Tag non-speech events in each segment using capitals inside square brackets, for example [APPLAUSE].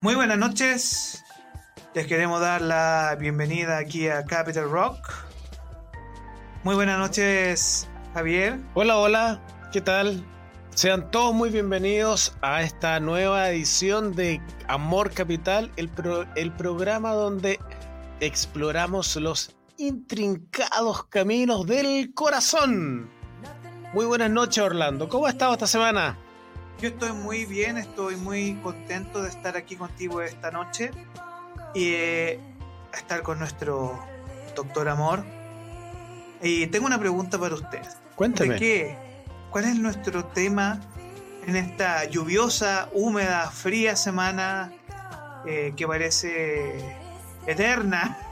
Muy buenas noches. Les queremos dar la bienvenida aquí a Capital Rock. Muy buenas noches, Javier. Hola, hola, ¿qué tal? Sean todos muy bienvenidos a esta nueva edición de Amor Capital, el, programa donde exploramos los intrincados caminos del corazón. Muy buenas noches, Orlando. ¿Cómo has estado esta semana? Yo estoy muy bien, estoy muy contento de estar aquí contigo esta noche y eh, estar con nuestro doctor Amor. Y tengo una pregunta para usted. Cuénteme. ¿De qué? ¿Cuál es nuestro tema en esta lluviosa, húmeda, fría semana eh, que parece eterna? [LAUGHS]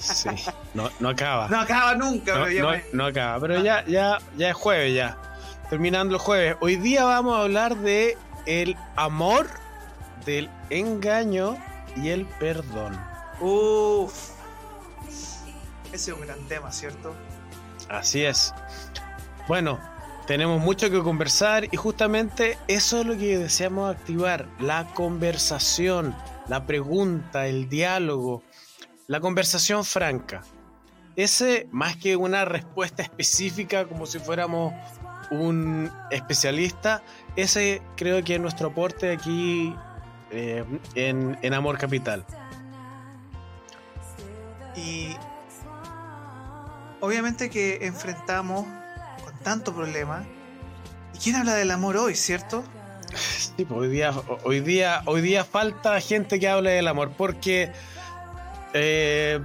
Sí, no, no acaba. No acaba nunca. No, pero ya no- me- no acaba, pero ya, ya, ya es jueves ya. Terminando el jueves. Hoy día vamos a hablar de el amor, del engaño y el perdón. Uf. Ese es un gran tema, ¿cierto? Así es. Bueno, tenemos mucho que conversar y justamente eso es lo que deseamos activar, la conversación, la pregunta, el diálogo, la conversación franca. Ese, más que una respuesta específica como si fuéramos un especialista, ese creo que es nuestro aporte aquí eh, en, en Amor Capital. Y obviamente que enfrentamos con tanto problema. ¿Y quién habla del amor hoy, cierto? [LAUGHS] Sí, pues hoy día, hoy día, hoy día falta gente que hable del amor, porque eh,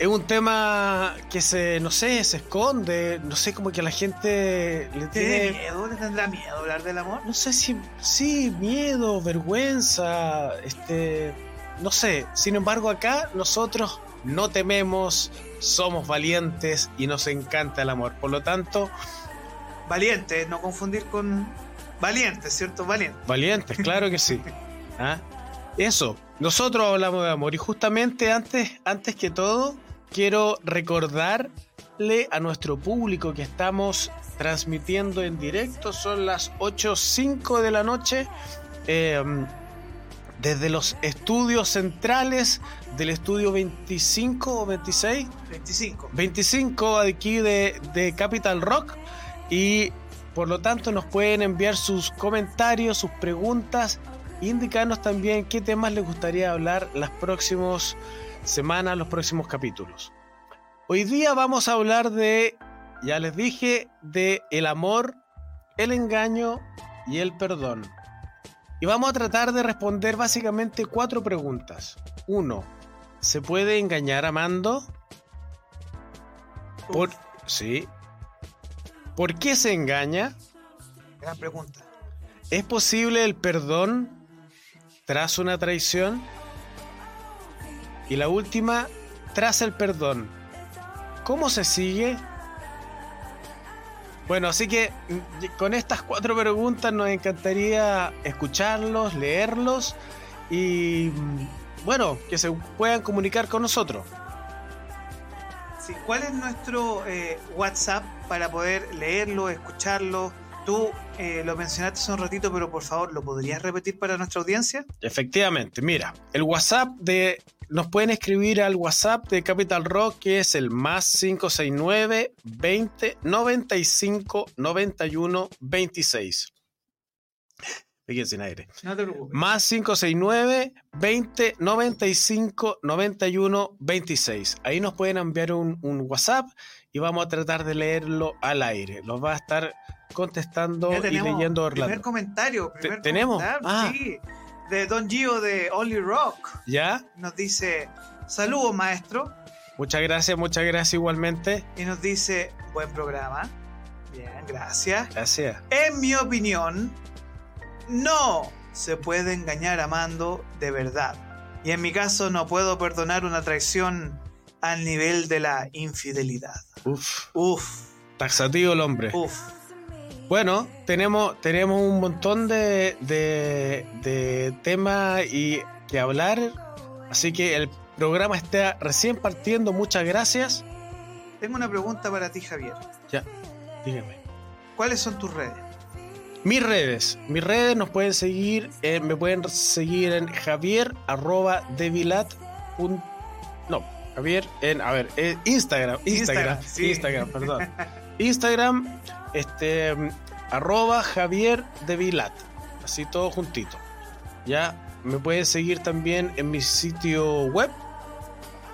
es un tema que se, no sé, se esconde, no sé, como que la gente le ¿Tiene tiene, miedo? ¿Le tendrá miedo hablar del amor? no sé si, sí, miedo, vergüenza, este, no sé. Sin embargo, acá nosotros no tememos, somos valientes y nos encanta el amor. Por lo tanto, Valiente, no confundir con valiente, ¿cierto? Valiente. Valientes, claro que sí. [LAUGHS] ¿Ah? Eso, nosotros hablamos de amor y justamente antes, antes que todo, quiero recordarle a nuestro público que estamos transmitiendo en directo, son las 8.05 de la noche, eh, desde los estudios centrales del estudio 25 o 26, 25. 25 aquí de, de Capital Rock y por lo tanto nos pueden enviar sus comentarios, sus preguntas, indicarnos también qué temas les gustaría hablar las próximas semanas, los próximos capítulos. Hoy día vamos a hablar de, ya les dije, de el amor, el engaño y el perdón. Y vamos a tratar de responder básicamente cuatro preguntas. Uno, ¿se puede engañar amando? Por, sí. ¿Por qué se engaña? gran pregunta. ¿Es posible el perdón tras una traición? Y la última, tras el perdón, ¿cómo se sigue? Bueno, así que mm, con estas cuatro preguntas nos encantaría escucharlos, leerlos y mm, bueno, que se puedan comunicar con nosotros. Sí, ¿Cuál es nuestro eh, WhatsApp para poder leerlo, escucharlo? Tú eh, lo mencionaste hace un ratito, pero por favor, ¿lo podrías repetir para nuestra audiencia? Efectivamente, mira, el WhatsApp de. Nos pueden escribir al WhatsApp de Capital Rock, que es el más 569 20 95 91 26. Fíjense sin aire. No te preocupes. Más 569 20 95 91 26. Ahí nos pueden enviar un, un WhatsApp y vamos a tratar de leerlo al aire. Los va a estar contestando y leyendo Primer Orlando. comentario. Primer ¿tenemos? comentario, Ah. Sí, de Don Gio de Only Rock. ¿Ya? Nos dice, saludos maestro. Muchas gracias, muchas gracias igualmente. Y nos dice, buen programa. Bien, gracias. Gracias. En mi opinión, no se puede engañar amando de verdad. Y en mi caso no puedo perdonar una traición al nivel de la infidelidad. Uf, Uf, taxativo el hombre. uf. Bueno, tenemos, tenemos un montón de, de, de temas y que hablar. Así que el programa está recién partiendo. Muchas gracias. Tengo una pregunta para ti, Javier. Ya, dígame. ¿Cuáles son tus redes? mis redes, mis redes nos pueden seguir, eh, me pueden seguir en javier arroba devilat. No, Javier en, a ver, eh, Instagram, Instagram, Instagram, perdón. [LAUGHS] Instagram, este, arroba Javier Devilat, así todo juntito. Ya me pueden seguir también en mi sitio web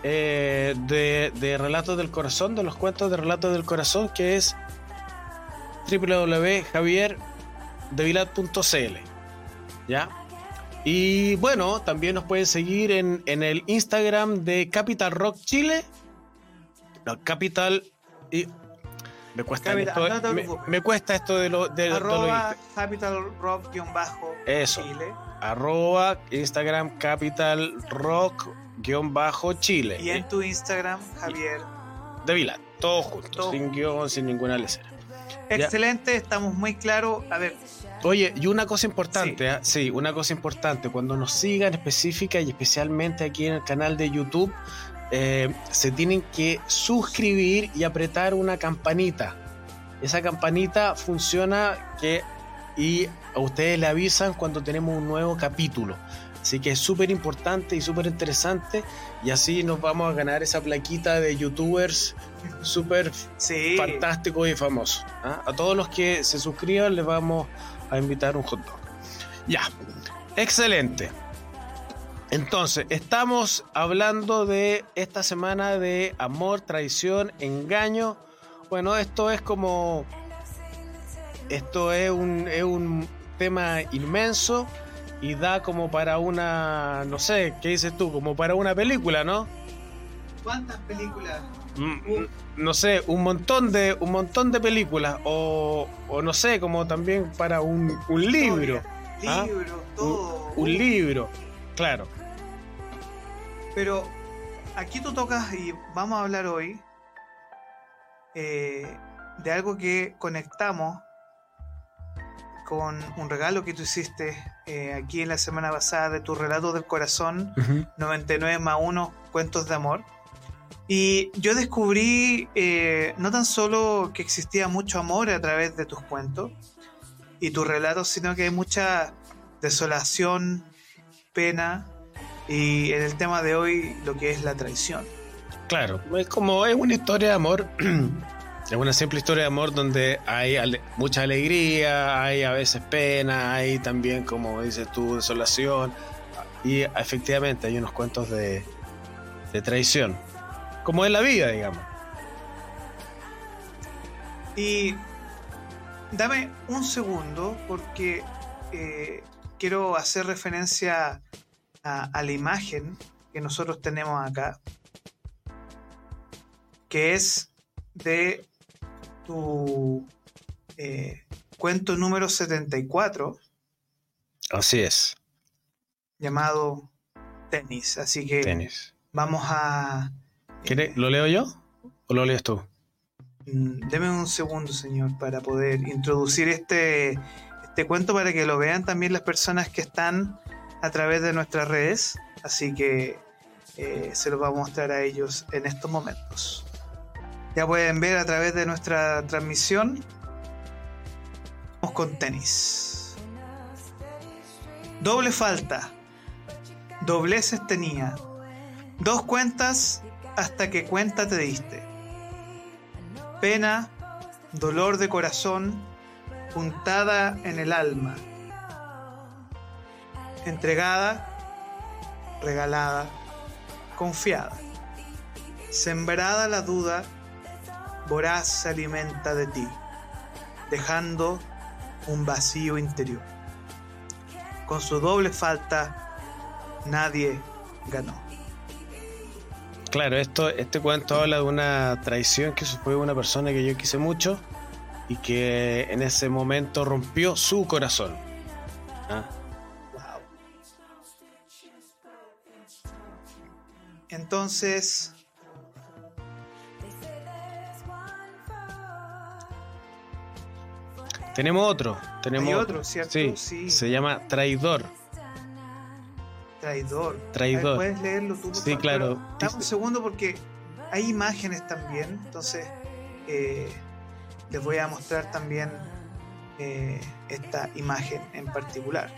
eh, de, de Relatos del Corazón, de los cuentos de Relatos del Corazón, que es www.javierdevilat.cl. ¿Ya? Y bueno, también nos pueden seguir en, el Instagram de Capital Rock Chile. No, Capital. Me cuesta esto, me, cuesta esto de lo de, arroba Capital Rock Eso. Chile. Arroba Instagram Capital Rock Chile. Y en tu Instagram, Javier. De Vila, todo junto, sin guion, sin ninguna lecera. Excelente, estamos muy claros. A ver, Oye, y una cosa importante, ¿ah? sí. una cosa importante, cuando nos sigan específica y especialmente aquí en el canal de YouTube, eh, se tienen que suscribir y apretar una campanita. Esa campanita funciona que y a ustedes le avisan cuando tenemos un nuevo capítulo. Así que es súper importante y súper interesante. Y así nos vamos a ganar esa plaquita de youtubers súper fantástico y famoso. ¿ah? A todos los que se suscriban les vamos a invitar un hot dog. Ya, excelente. Entonces, estamos hablando de esta semana de amor, traición, engaño. Bueno, esto es como... Esto es un, es un tema inmenso y da como para una, no sé, ¿qué dices tú? Como para una película, ¿no? ¿Cuántas películas? Mm, no sé, un montón de un montón de películas o, o no sé, como también para un, un libro. ¿ah? Libro, todo. Un, libro, claro. Pero aquí tú tocas y vamos a hablar hoy eh, de algo que conectamos con un regalo que tú hiciste eh, aquí en la semana pasada de tu relato del corazón, 99 más 1 cuentos de amor. Y yo descubrí eh, no tan solo que existía mucho amor a través de tus cuentos y tus relatos, sino que hay mucha desolación, pena y en el tema de hoy lo que es la traición. Claro, es como es una historia de amor [CLEARS THROAT] Es una simple historia de amor donde hay mucha alegría, hay a veces pena, hay también, como dices tú, desolación. Y efectivamente hay unos cuentos de, traición. Como en la vida, digamos. Y dame un segundo porque eh, quiero hacer referencia a, la imagen que nosotros tenemos acá, que es de tu eh, cuento número 74. Así es. Llamado Tenis. Así que vamos a... Eh, ¿Lo leo yo o lo lees tú? Mm, deme un segundo, señor, para poder introducir este, este cuento para que lo vean también las personas que están a través de nuestras redes. Así que eh, se los va a mostrar a ellos en estos momentos. Ya pueden ver a través de nuestra transmisión. Vamos con tenis. Doble falta. Dobleces tenía. Dos cuentas hasta que cuenta te diste. Pena, dolor de corazón, puntada en el alma. Entregada, regalada, confiada. Sembrada la duda voraz se alimenta de ti, dejando un vacío interior. Con su doble falta, nadie ganó. Claro, esto, este cuento habla de una traición que fue una persona que yo quise mucho y que en ese momento rompió su corazón. ¿Ah? Entonces, Tenemos otro. Tenemos otro, ¿cierto? Sí, Se llama Traidor. Traidor. Traidor. ¿Puedes leerlo tú? sí, claro. Dame un segundo porque hay imágenes también. Entonces, eh, les voy a mostrar también eh, esta imagen en particular.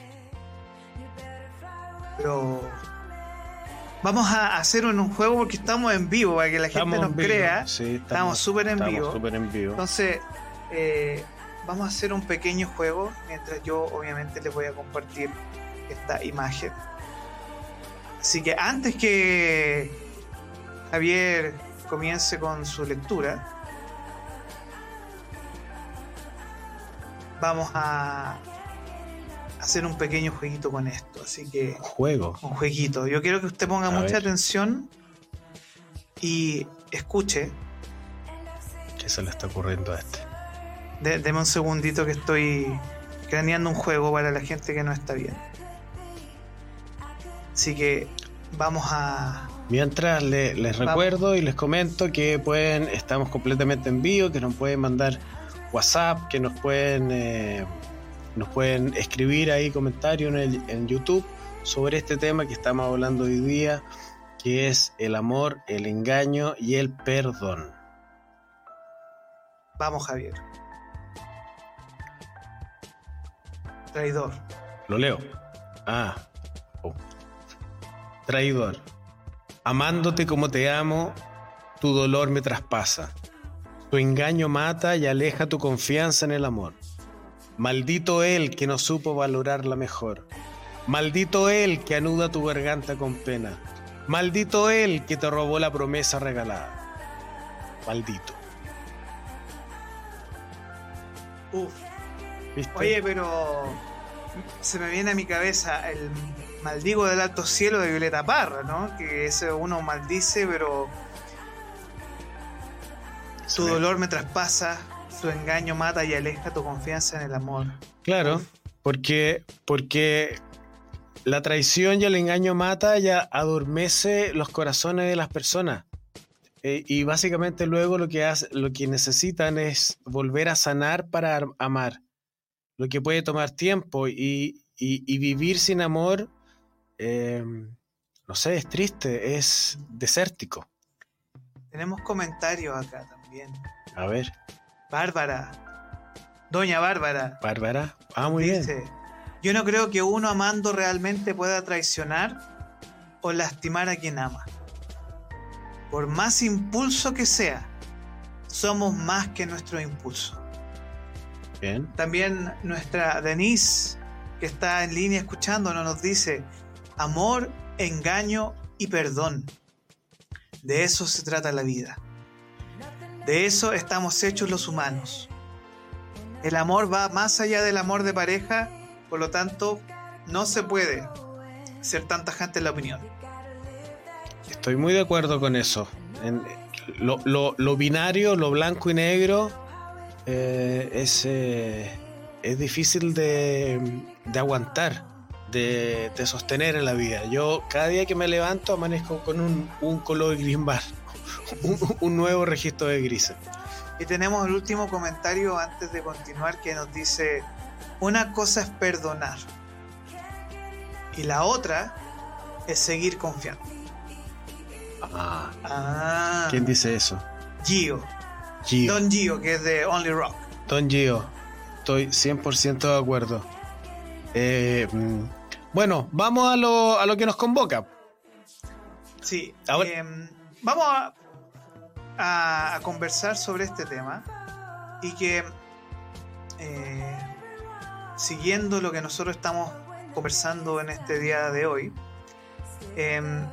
Pero vamos a hacer un juego porque estamos en vivo, para que la gente nos crea. estamos súper en, vivo. en vivo. Entonces, eh, vamos a hacer un pequeño juego mientras yo obviamente les voy a compartir esta imagen. Así que antes que Javier comience con su lectura, vamos a hacer un pequeño jueguito con esto. Así que. Juego. Un jueguito. Yo quiero que usted ponga mucha atención y escuche. ¿Qué se le está ocurriendo a este? deme un segundito que estoy craneando un juego para la gente que no está bien. Así que vamos a. Mientras les recuerdo y les comento que pueden, estamos completamente en vivo, que nos pueden mandar WhatsApp, que nos pueden, eh, nos pueden escribir ahí comentarios en, en YouTube sobre este tema que estamos hablando hoy día, que es el amor, el engaño y el perdón. Vamos, Javier. Traidor. Lo leo. Ah. Oh. Traidor. Amándote como te amo, tu dolor me traspasa. Tu engaño mata y aleja tu confianza en el amor. Maldito él que no supo valorarla mejor. Maldito él que anuda tu garganta con pena. Maldito él que te robó la promesa regalada. Maldito. Uf. Oye, pero se me viene a mi cabeza el maldigo del alto cielo de Violeta Parra, ¿no? Que ese uno maldice, pero su dolor me traspasa, su engaño mata y aleja tu confianza en el amor. Claro, porque, porque la traición y el engaño mata y adormece los corazones de las personas. Eh, y básicamente luego lo que, hace, lo que necesitan es volver a sanar para amar. Lo que puede tomar tiempo y, vivir sin amor, eh, no sé, es triste, es desértico. Tenemos comentarios acá a ver. Bárbara. Doña Bárbara. Bárbara. Ah, muy bien. Yo no creo que uno amando realmente pueda traicionar o lastimar a quien ama. Por más impulso que sea, somos más que nuestro impulso. Bien. También nuestra Denise, que está en línea escuchándonos, nos dice, amor, engaño y perdón. De eso se trata la vida. De eso estamos hechos los humanos. El amor va más allá del amor de pareja, por lo tanto, no se puede ser tan tajante en la opinión. Estoy muy de acuerdo con eso. lo, binario, lo blanco y negro, eh, es, eh, es difícil de, aguantar, de, sostener en la vida. Yo cada día que me levanto amanezco con un, un color gris un, nuevo registro de grises. Y tenemos el último comentario antes de continuar que nos dice, una cosa es perdonar y la otra es seguir confiando. Ah. ah. ¿Quién dice eso? Gio. Don Gio, que es de Only Rock. Don Gio, estoy 100% de acuerdo. Eh, mm, bueno, vamos a lo, a lo que nos convoca. Sí. Em, vamos a, a, conversar sobre este tema y que eh, siguiendo lo que nosotros estamos conversando en este día de hoy, em,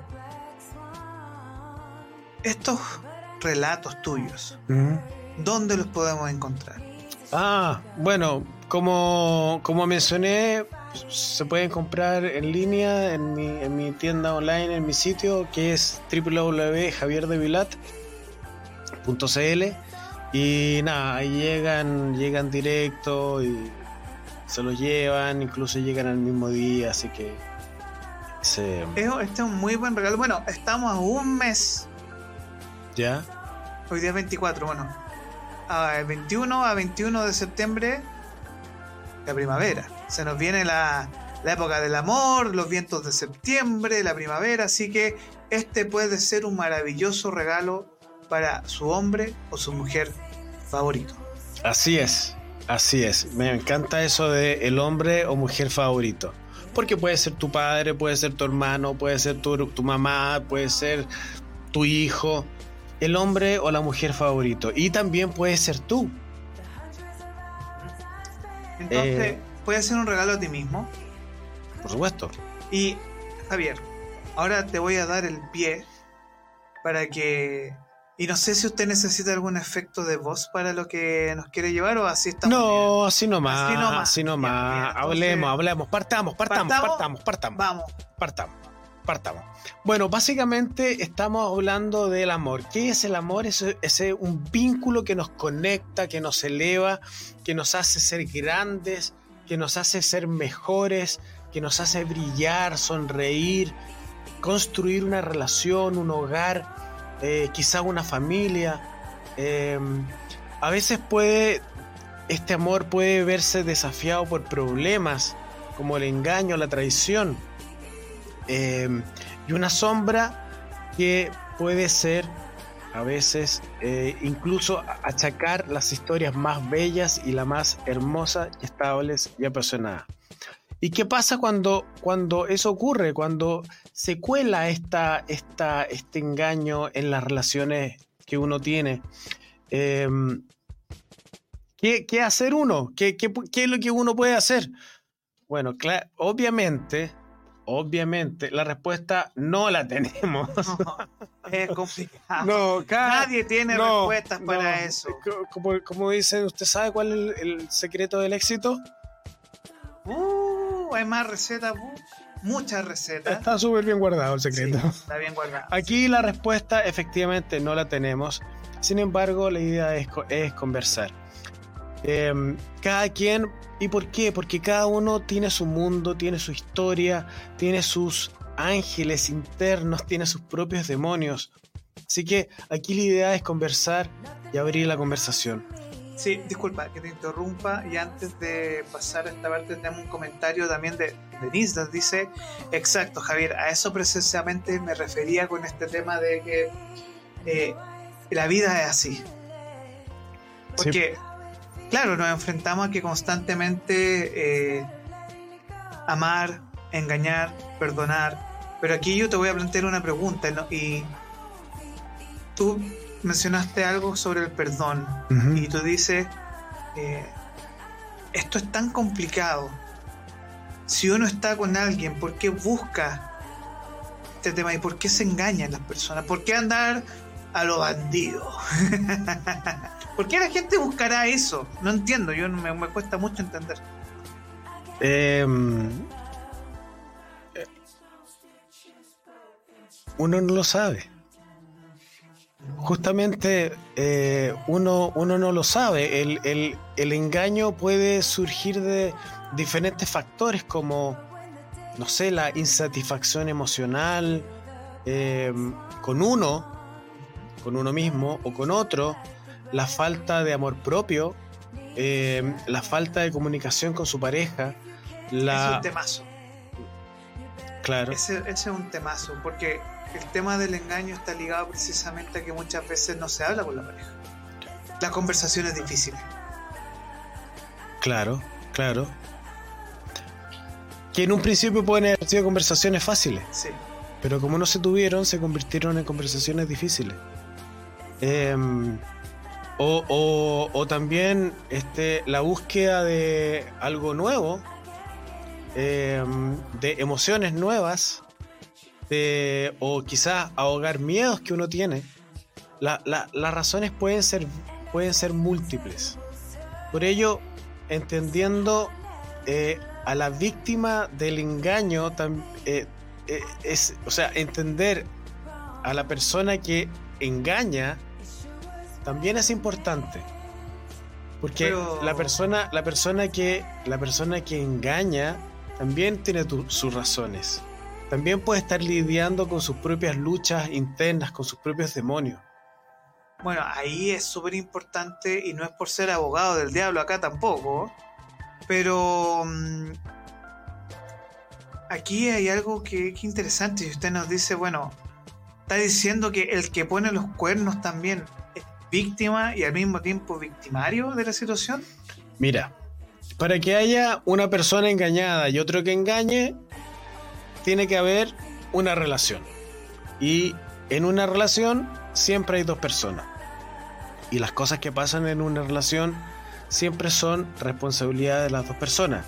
estos relatos tuyos, ¿dónde los podemos encontrar? Ah, bueno, como, como mencioné, se pueden comprar en línea en mi, en mi tienda online, en mi sitio, que es www.javierdevilat .cl y nada, ahí llegan, llegan directo y se los llevan, incluso llegan al mismo día, así que Este es un muy buen regalo. Bueno, estamos a un mes. ¿Ya? Hoy día es 24, bueno. A 21 a 21 de septiembre, la primavera. Se nos viene la, la época del amor, los vientos de septiembre, la primavera, así que este puede ser un maravilloso regalo para su hombre o su mujer favorito. Así es. Así es, me encanta eso de el hombre o mujer favorito. Porque puede ser tu padre, puede ser tu hermano, puede ser tu, tu mamá, puede ser tu hijo, el hombre o la mujer favorito. Y también puede ser tú. Entonces, eh, puede ser un regalo a ti mismo. Por supuesto. Y, Javier, ahora te voy a dar el pie para que y no sé si usted necesita algún efecto de voz para lo que nos quiere llevar o así estamos. No, así nomás. Así nomás. Así nomás. hablemos, hablemos. Partamos, partamos, partamos, partamos. Vamos. Partamos. Partamos. Bueno, básicamente estamos hablando del amor. ¿Qué es el amor? Es, es un vínculo que nos conecta, que nos eleva, que nos hace ser grandes, que nos hace ser mejores, que nos hace brillar, sonreír, construir una relación, un hogar eh, quizá una familia. Eh, a veces puede, este amor puede verse desafiado por problemas como el engaño, la traición. Eh, y una sombra que puede ser a veces incluso achacar las historias más bellas y la más hermosas y estables y apasionadas. ¿Y qué pasa cuando, cuando eso ocurre? Cuando se cuela esta, esta, este engaño en las relaciones que uno tiene. Em, ¿qué, ¿qué, hacer uno? ¿Qué, ¿Qué, qué, es lo que uno puede hacer? Bueno, obviamente, obviamente, la respuesta no la [LAUGHS] tenemos. es complicado. Nadie tiene respuestas para eso. Como, como dicen, ¿usted sabe cuál es el, secreto del éxito? Uh, hay más recetas. Uh muchas recetas. Está súper bien guardado el secreto. está bien guardado. Aquí la respuesta efectivamente no la tenemos. Sin embargo, la idea es, es conversar. Em, cada quien, ¿y por qué? Porque cada uno tiene su mundo, tiene su historia, tiene sus ángeles internos, tiene sus propios demonios. Así que aquí la idea es conversar y abrir la conversación. Sí, disculpa que te interrumpa y antes de pasar a esta parte tenemos un comentario también de Denise, nos dice, exacto Javier, a eso precisamente me refería con este tema de que eh, la vida es así. Porque, claro, nos enfrentamos a que constantemente eh, amar, engañar, perdonar, pero aquí yo te voy a plantear una pregunta y tú mencionaste algo sobre el perdón y tú dices, eh, esto es tan complicado. Si uno está con alguien, ¿por qué busca este tema y por qué se engañan las personas? ¿Por qué andar a lo bandido? [LAUGHS] ¿Por qué la gente buscará eso? No entiendo, yo me, me cuesta mucho entender. Em, uno no lo sabe justamente eh, uno, uno no lo sabe. El, engaño puede surgir de diferentes factores como, no sé, la insatisfacción emocional em, con uno, con uno mismo o con otro, la falta de amor propio, em, la falta de comunicación con su pareja. La... Es un temazo. Claro. Ese, ese es un temazo, porque el tema del engaño está ligado precisamente a que muchas veces no se habla con la pareja. La conversación es difícil. Claro, claro. Que en un principio pueden haber sido conversaciones fáciles. Sí. Pero como no se tuvieron, se convirtieron en conversaciones difíciles. Em, o, o, también este, la búsqueda de algo nuevo, em, de emociones nuevas, o quizás ahogar miedos que uno tiene, las razones pueden ser, pueden ser múltiples. Por ello, entendiendo eh, a la víctima del engaño, eh, eh, es, o sea, entender a la persona que engaña también es importante. Porque la persona, la persona que, la persona que engaña también tiene sus razones también puede estar lidiando con sus propias luchas internas, con sus propios demonios. Bueno, ahí es súper importante y no es por ser abogado del diablo acá tampoco, pero mm, aquí hay algo que, es interesante y usted nos dice, bueno, está diciendo que el que pone los cuernos también es víctima y al mismo tiempo victimario de la situación. Mira, para que haya una persona engañada y otro que engañe, tiene que haber una relación. Y en una relación siempre hay dos personas. Y las cosas que pasan en una relación siempre son responsabilidad de las dos personas.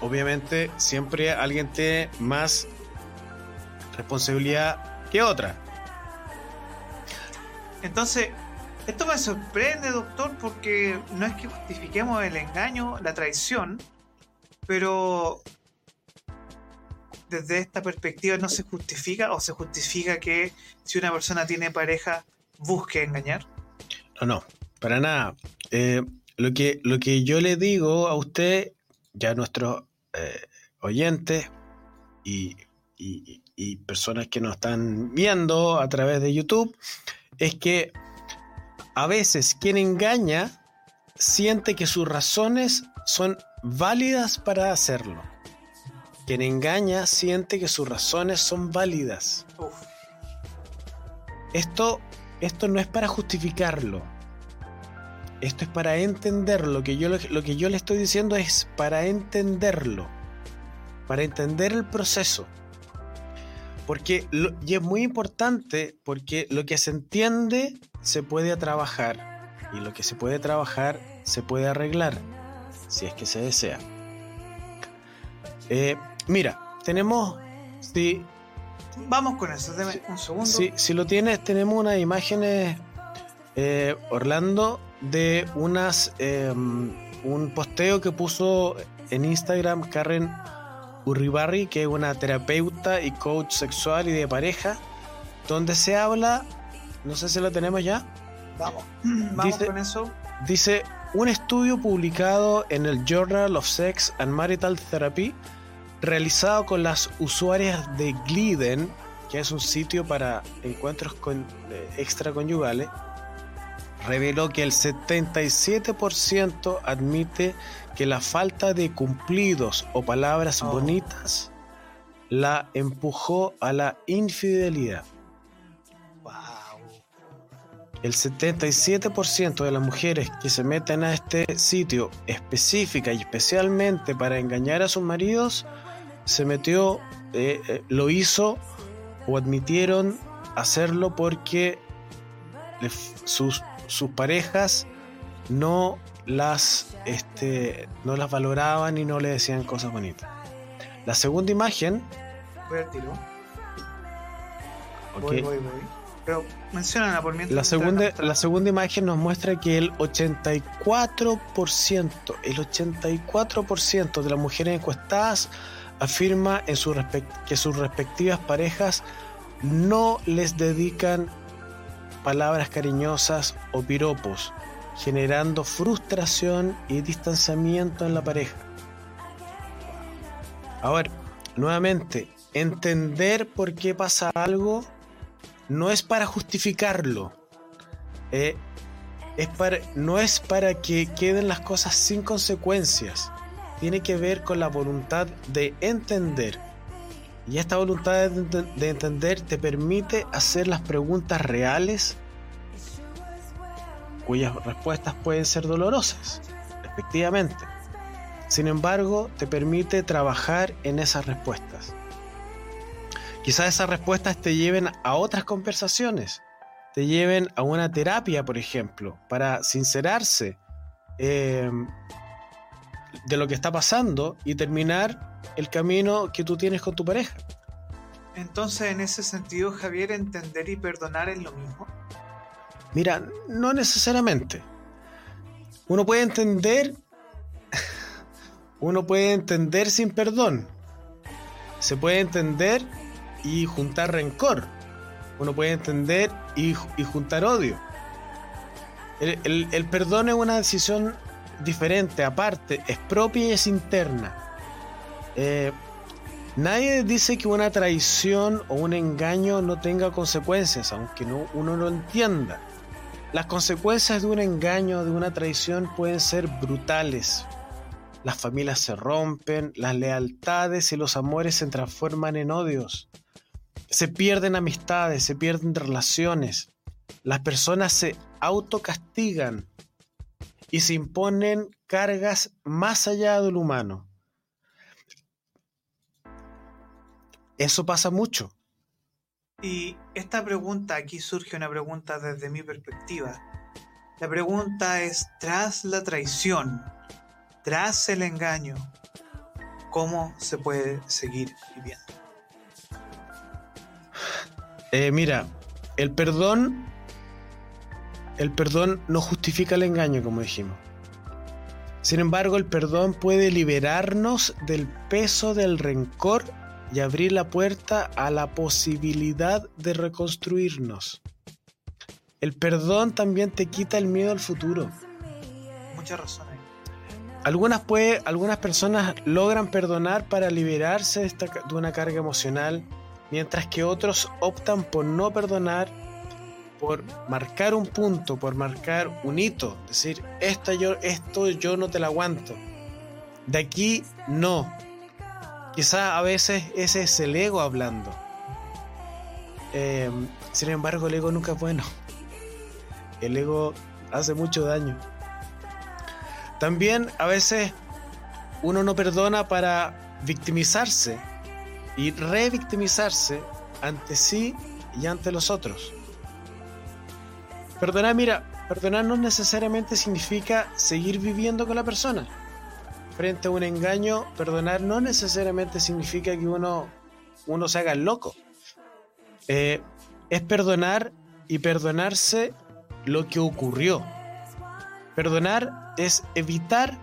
Obviamente siempre alguien tiene más responsabilidad que otra. Entonces, esto me sorprende, doctor, porque no es que justifiquemos el engaño, la traición, pero desde esta perspectiva no se justifica o se justifica que si una persona tiene pareja busque engañar. No, no, para nada. Eh, lo, que, lo que yo le digo a usted, ya a nuestros eh, oyentes y, y personas que nos están viendo a través de YouTube, es que a veces quien engaña siente que sus razones son válidas para hacerlo. Quien engaña siente que sus razones son válidas. Esto, esto no es para justificarlo. Esto es para entenderlo. Lo que, yo, lo que yo le estoy diciendo es para entenderlo. Para entender el proceso. Porque y es muy importante porque lo que se entiende se puede trabajar y lo que se puede trabajar se puede arreglar si es que se desea. Eh, mira, tenemos si vamos con eso, un segundo. Si, si lo tienes, tenemos unas imágenes eh, Orlando de unas em, un posteo que puso en Instagram Karen Urribarri, que es una terapeuta y coach sexual y de pareja, donde se habla, no sé si lo tenemos ya. Vamos, [CLEARS THROAT] vamos con eso. Dice, un estudio publicado en el Journal of Sex and Marital Therapy, realizado con las usuarias de Gliden, que es un sitio para encuentros con, eh, extraconyugales, reveló que el 77% admite que la falta de cumplidos o palabras oh. bonitas la empujó a la infidelidad. El 77% de las mujeres que se meten a este sitio específica y especialmente para engañar a sus maridos, se metió, eh, eh, lo hizo o admitieron hacerlo porque sus sus parejas no las, este, no las valoraban y no le decían cosas bonitas. La segunda imagen. Voy al tiro. Voy, voy, voy. Pero mencionan por mientras. La segunda, la segunda imagen nos muestra que el 84%, el 84% de las mujeres encuestadas afirma en su que sus respectivas parejas no les dedican palabras cariñosas o piropos, generando frustración y distanciamiento en la pareja. Ahora, nuevamente, entender por qué pasa algo no es para justificarlo. Eh, es para, no es para que queden las cosas sin consecuencias. Tiene que ver con la voluntad de entender y esta voluntad de, entender te permite hacer las preguntas reales cuyas respuestas pueden ser dolorosas, efectivamente. Sin embargo, te permite trabajar en esas respuestas. Quizás esas respuestas te lleven a otras conversaciones, te lleven a una terapia, por ejemplo, para sincerarse eh, de lo que está pasando y terminar el camino que tú tienes con tu pareja. Entonces, en ese sentido, Javier, entender y perdonar es lo mismo. Mira, no necesariamente. Uno puede entender, uno puede entender sin perdón. Se puede entender y juntar rencor. Uno puede entender y, juntar odio. El, perdón es una decisión diferente, aparte, es propia y es interna. Eh, nadie dice que una traición o un engaño no tenga consecuencias, aunque no, uno no entienda. Las consecuencias de un engaño, de una traición pueden ser brutales. Las familias se rompen, las lealtades y los amores se transforman en odios. Se pierden amistades, se pierden relaciones. Las personas se autocastigan. Y se imponen cargas más allá del humano. Eso pasa mucho. Y esta pregunta, aquí surge una pregunta desde mi perspectiva. La pregunta es, tras la traición, tras el engaño, ¿cómo se puede seguir viviendo? Eh, mira, el perdón, el perdón no justifica el engaño, como dijimos. Sin embargo, el perdón puede liberarnos del peso del rencor y abrir la puerta a la posibilidad de reconstruirnos. El perdón también te quita el miedo al futuro. Muchas razones. Algunas, puede, algunas personas logran perdonar para liberarse de, esta, de una carga emocional, mientras que otros optan por no perdonar, por marcar un punto, por marcar un hito, decir, esto yo, esto yo no te lo aguanto. De aquí no, Quizá a veces ese es el ego hablando. Em, sin embargo, el ego nunca es bueno. El ego hace mucho daño. También a veces uno no perdona para victimizarse y revictimizarse ante sí y ante los otros. Perdonar, mira, perdonar no necesariamente significa seguir viviendo con la persona frente a un engaño, perdonar no necesariamente significa que uno, uno se haga loco. Eh, es perdonar y perdonarse lo que ocurrió. Perdonar es evitar,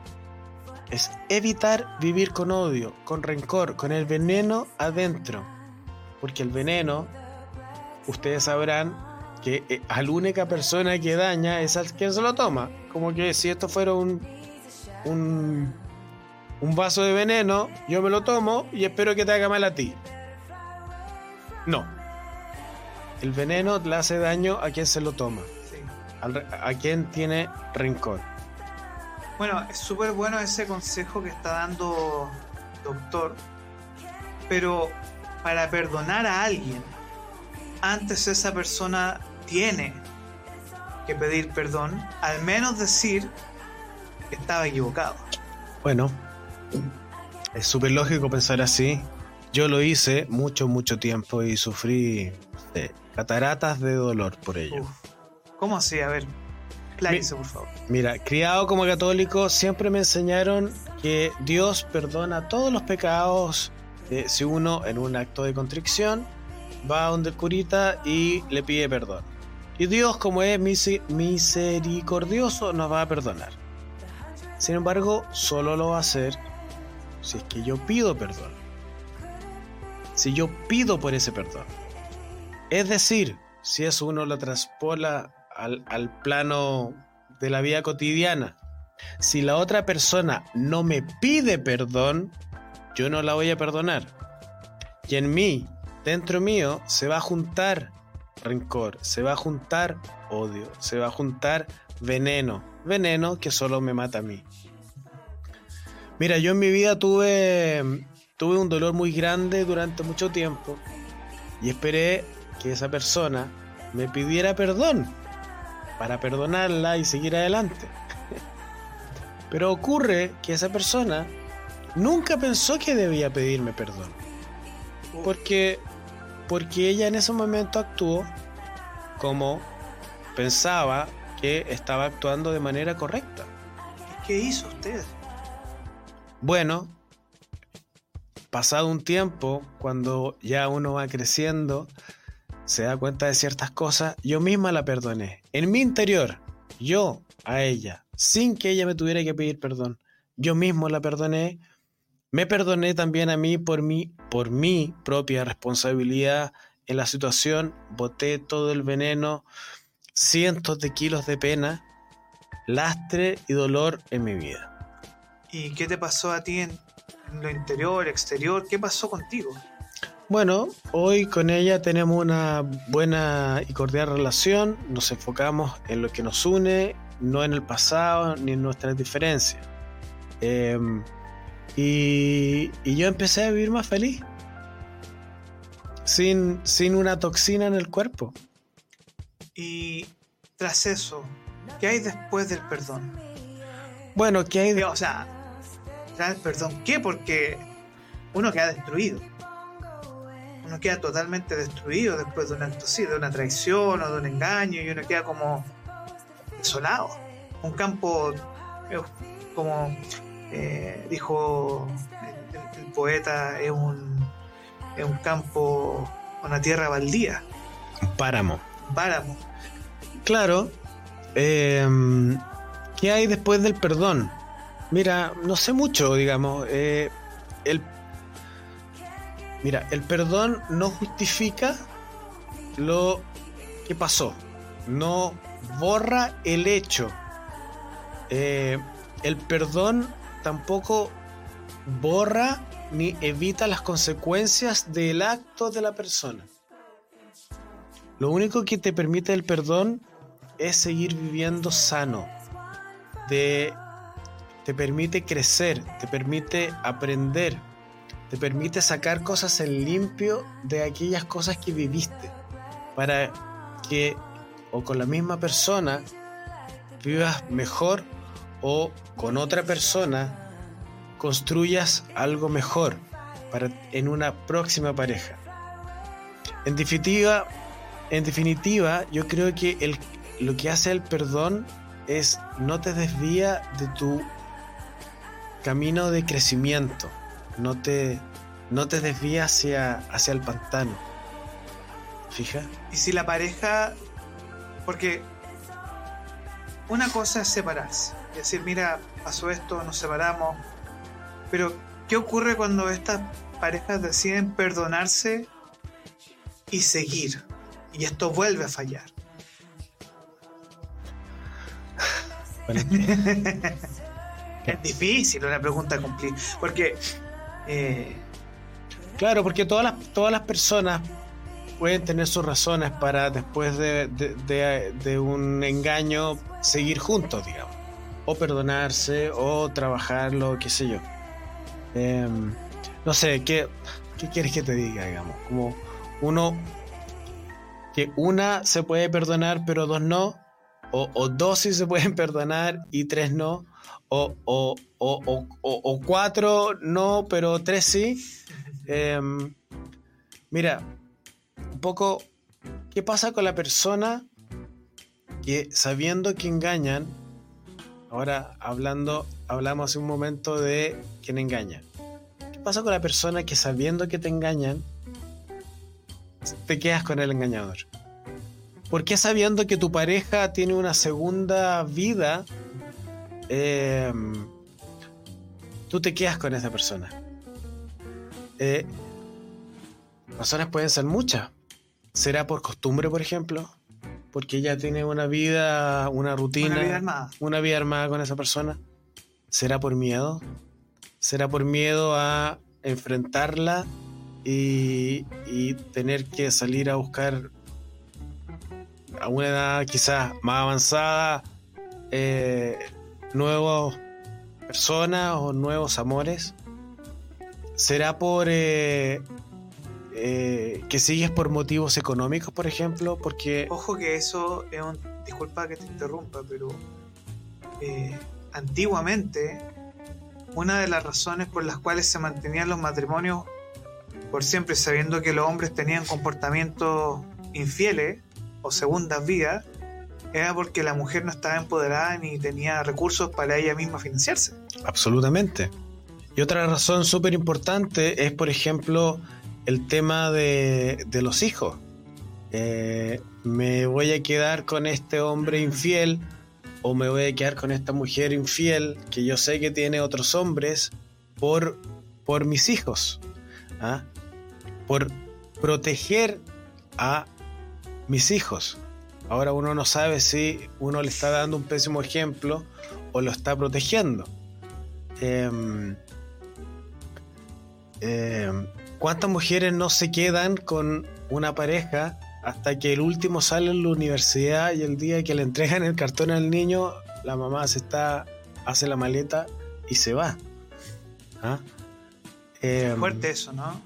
es evitar vivir con odio, con rencor, con el veneno adentro. Porque el veneno, ustedes sabrán que eh, a la única persona que daña es al quien se lo toma. Como que si esto fuera un, un un vaso de veneno, yo me lo tomo y espero que te haga mal a ti. No. El veneno le hace daño a quien se lo toma. a quien tiene rencor. Bueno, es súper bueno ese consejo que está dando doctor. Pero para perdonar a alguien, antes esa persona tiene que pedir perdón, al menos decir que estaba equivocado. Bueno, es súper lógico pensar así. Yo lo hice mucho, mucho tiempo y sufrí cataratas de dolor por ello. ¿Cómo así? A ver, clarice, por favor. Mira, criado como católico, siempre me enseñaron que Dios perdona todos los pecados si uno en un acto de contrición va a donde el curita y le pide perdón. Y Dios, como es misericordioso, nos va a perdonar. Sin embargo, solo lo va a hacer si es que yo pido perdón. Si yo pido por ese perdón. Es decir, si eso uno lo traspola al, al plano de la vida cotidiana. Si la otra persona no me pide perdón, yo no la voy a perdonar. Y en mí, dentro mío, se va a juntar rencor, se va a juntar odio, se va a juntar veneno, veneno que solo me mata a mí. Mira, yo en mi vida tuve, tuve un dolor muy grande durante mucho tiempo y esperé que esa persona me pidiera perdón para perdonarla y seguir adelante. [LAUGHS] Pero ocurre que esa persona nunca pensó que debía pedirme perdón. Porque, porque ella en ese momento actuó como pensaba que estaba actuando de manera correcta. ¿Qué hizo usted? Bueno, pasado un tiempo, cuando ya uno va creciendo, se da cuenta de ciertas cosas, yo misma la perdoné. En mi interior, yo a ella, sin que ella me tuviera que pedir perdón, yo mismo la perdoné. Me perdoné también a mí por mi, por mi propia responsabilidad en la situación, boté todo el veneno, cientos de kilos de pena, lastre y dolor en mi vida. ¿Y qué te pasó a ti en, lo interior, exterior? ¿Qué pasó contigo? Bueno, hoy con ella tenemos una buena y cordial relación, nos enfocamos en lo que nos une, no en el pasado ni en nuestras diferencias. Em, y, yo empecé a vivir más feliz, sin, sin una toxina en el cuerpo. Y tras eso, ¿qué hay después del perdón? Bueno, ¿qué hay de.? O sea, perdón, ¿qué? Porque uno queda destruido. Uno queda totalmente destruido después de un acto así, de una traición o de un engaño, y uno queda como desolado. Un campo, eh, como eh, dijo el, poeta, es un, es un campo, una tierra baldía. Un páramo. páramo. Claro. Em, ¿Qué hay después del perdón? Mira, no sé mucho, digamos. Eh, el, mira, el perdón no justifica lo que pasó. No borra el hecho. Eh, el perdón tampoco borra ni evita las consecuencias del acto de la persona. Lo único que te permite el perdón es seguir viviendo sano. te permite crecer, te permite aprender, te permite sacar cosas en limpio de aquellas cosas que viviste. Para que o con la misma persona vivas mejor o con otra persona construyas algo mejor para, en una próxima pareja. En definitiva, en definitiva, yo creo que el, lo que hace el perdón es no te desvía de tu camino de crecimiento, no te, no te desvía hacia, hacia el pantano. ¿Fija? Y si la pareja, porque una cosa es separarse, decir, mira, pasó esto, nos separamos, pero ¿qué ocurre cuando estas parejas deciden perdonarse y seguir? Y esto vuelve a fallar. [LAUGHS] es difícil una pregunta cumplir, porque... Eh, claro, porque todas las, todas las personas pueden tener sus razones para después de, de un engaño seguir juntos, digamos o perdonarse o trabajarlo, qué sé yo. Em, no sé, ¿qué, ¿qué quieres que te diga, digamos? Como uno, que una se puede perdonar pero dos no, o, dos sí se pueden [LAUGHS] perdonar y tres no, o, o, o cuatro no, pero tres sí. Em, mira, un poco, ¿qué pasa con la persona que sabiendo que engañan, Ahora hablando, hablamos hace un momento de quién engaña. ¿Qué pasa con la persona que sabiendo que te engañan, te quedas con el engañador? ¿Por qué sabiendo que tu pareja tiene una segunda vida, em, tú te quedas con esa persona? Eh, razones pueden ser muchas. ¿Será por costumbre, por ejemplo? Porque ella tiene una vida, una rutina, una vida armada, una vida armada con esa persona. ¿Será por miedo? ¿Será por miedo a enfrentarla y, tener que salir a buscar a una edad quizás más avanzada eh, nuevas personas o nuevos amores? ¿Será por eh, eh, que sigues por motivos económicos, por ejemplo, porque... Ojo que eso es un... Disculpa que te interrumpa, pero eh, antiguamente una de las razones por las cuales se mantenían los matrimonios por siempre, sabiendo que los hombres tenían comportamientos infieles o segundas vidas, era porque la mujer no estaba empoderada ni tenía recursos para ella misma financiarse. Absolutamente. Y otra razón súper importante es, por ejemplo, el tema de, los hijos. Eh, me voy a quedar con este hombre infiel o me voy a quedar con esta mujer infiel que yo sé que tiene otros hombres por, por mis hijos, ¿ah? por proteger a mis hijos. Ahora uno no sabe si uno le está dando un pésimo ejemplo o lo está protegiendo. eh, ¿Cuántas mujeres no se quedan con una pareja hasta que el último sale en la universidad y el día que le entregan el cartón al niño, la mamá se está, hace la maleta y se va? ¿Ah? Em, fuerte eso, ¿no?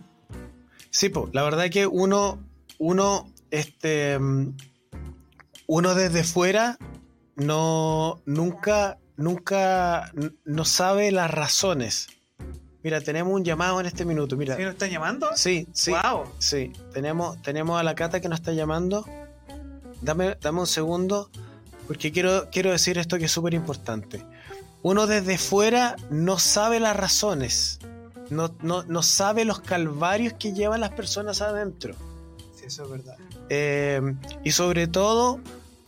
Sí, pues, la verdad que uno, uno, este, uno desde fuera no, nunca nunca no sabe las razones. Mira, tenemos un llamado en este minuto. Mira. ¿Sí nos están llamando? Sí, sí. Wow. Sí, tenemos, tenemos a la Cata que nos está llamando. Dame, dame un segundo, porque quiero, quiero decir esto que es súper importante. Uno desde fuera no sabe las razones, no, no, no sabe los calvarios que llevan las personas adentro. Sí, eso es verdad. Eh, y sobre todo,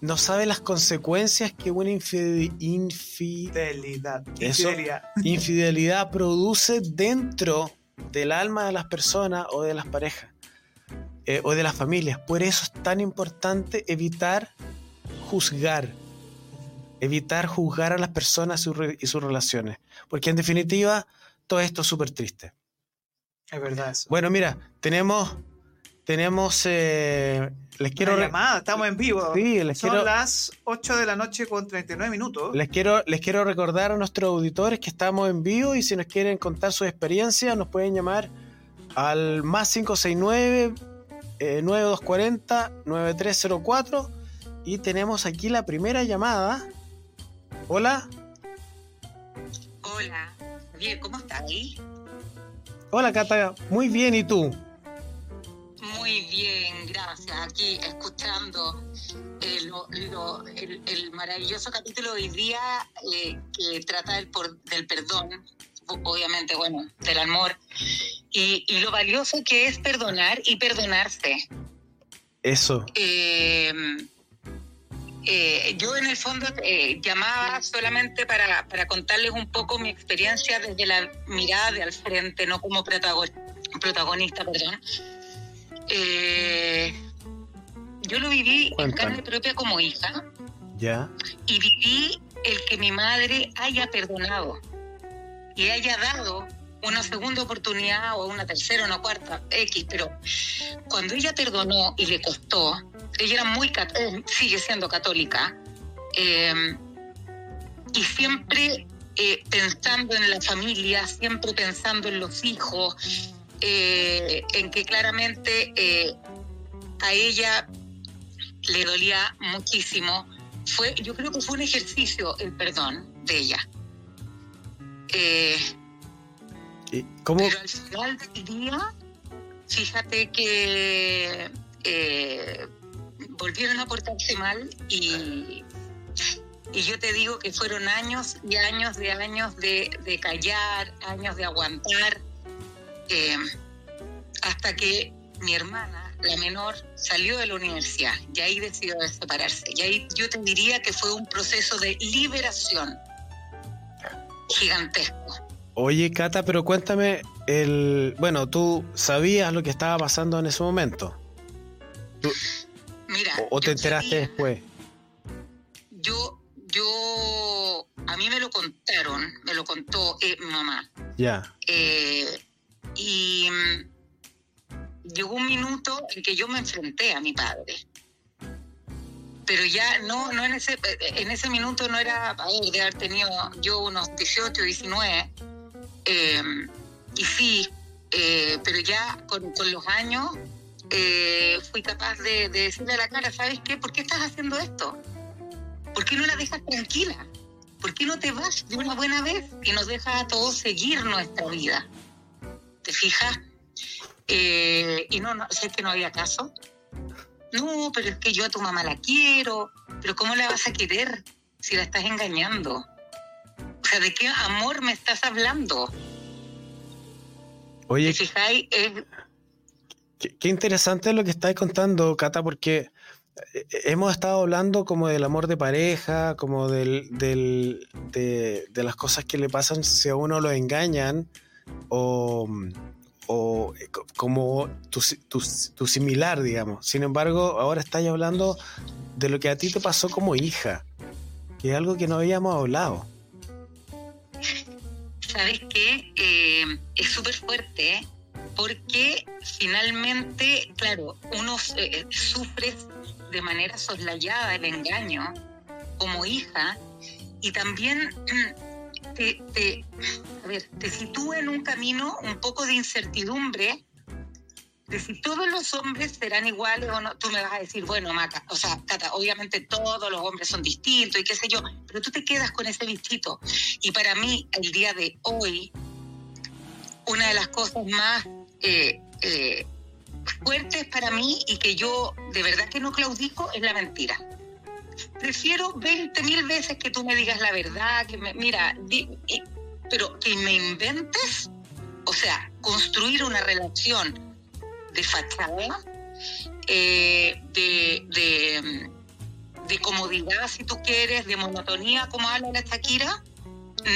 no sabe las consecuencias que una infide- infi- Fidelidad. Eso. Infidelidad. infidelidad produce dentro del alma de las personas o de las parejas eh, o de las familias. Por eso es tan importante evitar juzgar, evitar juzgar a las personas y sus re- y sus relaciones, porque en definitiva todo esto es súper triste. Es verdad eso. Bueno, mira, tenemos, tenemos, eh, les quiero, Una llamada, estamos en vivo. Sí, les Son quiero- las 8 de la noche con 39 minutos. Les quiero, les quiero recordar a nuestros auditores que estamos en vivo y si nos quieren contar su experiencia nos pueden llamar al más 569 eh, 9240 9304 y tenemos aquí la primera llamada. Hola, Hola, Javier, ¿cómo estás hola Cata, muy bien, ¿y tú? Muy bien, gracias. Aquí escuchando eh, lo- lo- el, el maravilloso capítulo de hoy día eh, que trata del, por- del perdón, obviamente, bueno, del amor, y, y lo valioso que es perdonar y perdonarse. Eso, Eh, eh, yo en el fondo eh, llamaba solamente para, para contarles un poco mi experiencia desde la mirada de al frente, no como protago- protagonista, perdón. Eh, yo lo viví en carne propia como hija. Ya, y viví el que mi madre haya perdonado y haya dado una segunda oportunidad o una tercera o una cuarta X, pero cuando ella perdonó y le costó, ella era muy eh, sigue siendo católica eh, y siempre eh, pensando en la familia, siempre pensando en los hijos, eh, en que claramente eh, a ella le dolía muchísimo. Fue, yo creo que fue un ejercicio el perdón de ella. Eh, ¿Y ¿cómo? pero al final del día, fíjate que volvieron a portarse mal y, y yo te digo que fueron años y años de años de, de callar, años de aguantar, eh, hasta que mi hermana, la menor, salió de la universidad y ahí decidió separarse. Y ahí yo te diría que fue un proceso de liberación gigantesco. Oye, Cata, pero cuéntame, el, bueno, tú sabías lo que estaba pasando en ese momento, Mira, o, te enteraste sabía- después. Yo, yo, a mí me lo contaron, me lo contó eh, mi mamá. Ya, Eh, y mm, llegó un minuto en que yo me enfrenté a mi padre. Pero ya no, no en ese, en ese minuto no era, de haber tenido yo unos 18, 19. eh, y sí, eh, pero ya con, con los años eh, fui capaz de, de decirle a la cara, ¿sabes qué? ¿Por qué estás haciendo esto? ¿Por qué no la dejas tranquila? ¿Por qué no te vas de una buena vez y nos dejas a todos seguir nuestra vida? ¿Te fijas? Eh, y no, no, sé que no había caso. No, pero es que yo a tu mamá la quiero. Pero ¿cómo la vas a querer si la estás engañando? O sea, ¿de qué amor me estás hablando? oye, ¿Te fijáis? Es- Qué, qué interesante lo que estáis contando, Cata, porque eh, hemos estado hablando como del amor de pareja, como del, del- de, de las cosas que le pasan si a uno lo engañan, o, o eh, co- como tu, tu, tu similar, digamos. Sin embargo, ahora estáis hablando de lo que a ti te pasó como hija, que es algo que no habíamos hablado. ¿Sabes qué? Eh, es súper fuerte, ¿eh? porque finalmente, claro, uno sufre de manera soslayada el engaño como hija y también te, te- a ver, te sitúa en un camino un poco de incertidumbre de si todos los hombres serán iguales o no, tú me vas a decir, bueno, Maca, o sea, Cata, obviamente todos los hombres son distintos y qué sé yo, pero tú te quedas con ese bichito. Y para mí, el día de hoy, una de las cosas más eh, eh, fuertes para mí y que yo de verdad que no claudico es la mentira. Prefiero 20 mil veces que tú me digas la verdad, que me, mira, pero que me inventes, o sea, construir una relación de fachada, eh, de, de, de, comodidad, si tú quieres, de monotonía, como habla la Shakira,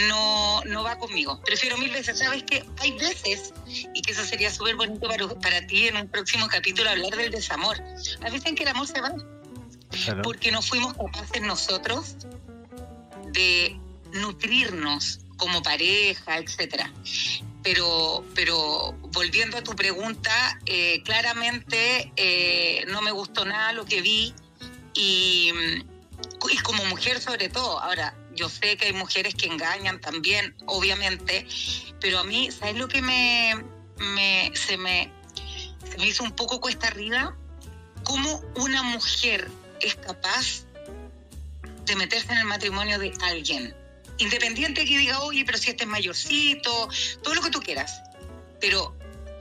no, no va conmigo. Prefiero mil veces, ¿sabes que Hay veces, y que eso sería súper bonito para, para ti en un próximo capítulo, hablar del desamor. Hay veces en que el amor se va, porque no fuimos capaces nosotros de nutrirnos como pareja, etcétera. Pero, pero volviendo a tu pregunta, eh, claramente eh, no me gustó nada lo que vi y, y como mujer sobre todo. Ahora, yo sé que hay mujeres que engañan también, obviamente, pero a mí, ¿sabes lo que me, me, se, me, se me hizo un poco cuesta arriba? ¿Cómo una mujer es capaz de meterse en el matrimonio de alguien? Independiente que diga, oye, pero si este es mayorcito, todo lo que tú quieras. Pero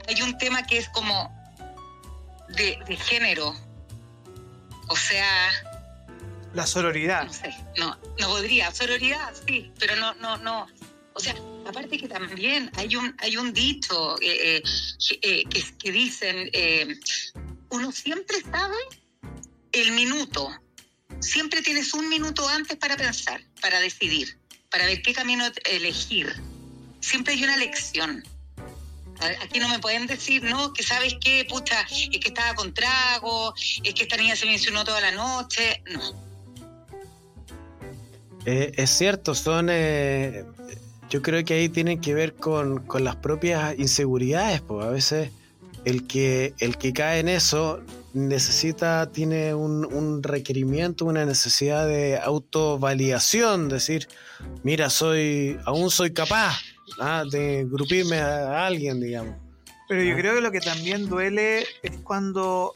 hay un tema que es como de, de género. O sea, la sororidad. No sé, no, no podría. Sororidad, sí, pero no, no, no. O sea, aparte que también hay un, hay un dicho eh, eh, eh, que, que, dicen, uno siempre sabe el minuto. Siempre tienes un minuto antes para pensar, para decidir, para ver qué camino elegir. Siempre hay una lección. Aquí no me pueden decir, no, que sabes qué, pucha, es que estaba con trago, es que esta niña se mencionó toda la noche. No, eh, es cierto, son. Eh, yo creo que ahí tienen que ver con, las propias inseguridades, pues a veces el que, el que cae en eso necesita, tiene un, requerimiento, una necesidad de autovalidación, decir, mira, soy, aún soy capaz ¿ah? de grupirme a alguien, digamos. Pero yo ¿Ah? creo que lo que también duele es cuando,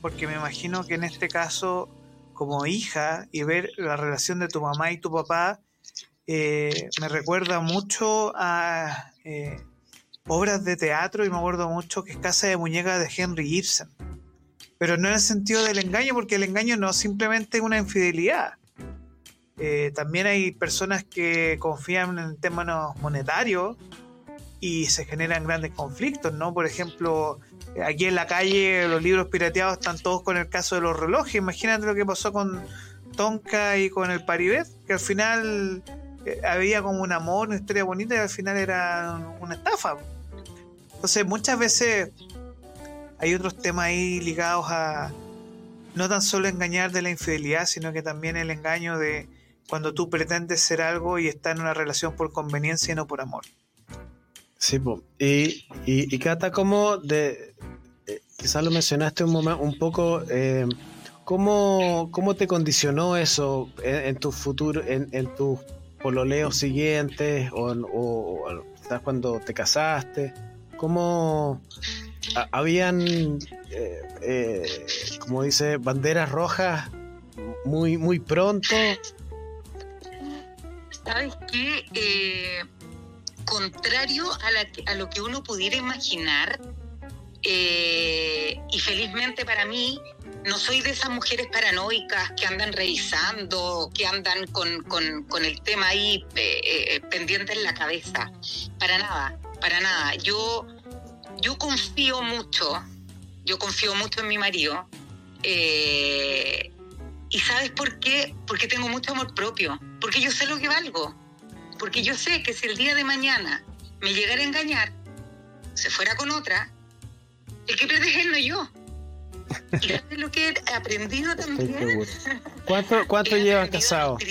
porque me imagino que en este caso como hija y ver la relación de tu mamá y tu papá eh, me recuerda mucho a eh, obras de teatro y me acuerdo mucho que es Casa de Muñecas de Henry Ibsen. Pero no en el sentido del engaño, porque el engaño no es simplemente una infidelidad. Eh, también hay personas que confían en términos monetarios y se generan grandes conflictos, ¿no? Por ejemplo, aquí en la calle los libros pirateados están todos con el caso de los relojes. Imagínate lo que pasó con Tonka y con el Paribet, que al final eh, había como un amor, una historia bonita y al final era una estafa. Entonces muchas veces hay otros temas ahí ligados a no tan solo engañar de la infidelidad, sino que también el engaño de cuando tú pretendes ser algo y estás en una relación por conveniencia y no por amor. Sí, y, y, y Cata, ¿cómo de, eh, quizás lo mencionaste un, momento, un poco, eh, ¿cómo, te condicionó eso en, tu futuro, en, en tus pololeos siguientes o, o, quizás cuando te casaste? ¿Cómo habían, eh, como dice, banderas rojas muy, muy pronto? ¿Sabes qué? contrario a, lo que uno pudiera imaginar, eh, y felizmente para mí, no soy de esas mujeres paranoicas que andan revisando, que andan con, el tema ahí eh, eh, pendiente en la cabeza. Para nada, para nada. Yo, yo confío mucho, yo confío mucho en mi marido. ¿Y sabes por qué? Porque tengo mucho amor propio, porque yo sé lo que valgo. Porque yo sé que si el día de mañana me llegara a engañar, se fuera con otra, el que pierde es él, no yo. Y es lo que he aprendido también. [LAUGHS] ¿Cuánto, cuánto llevan casados?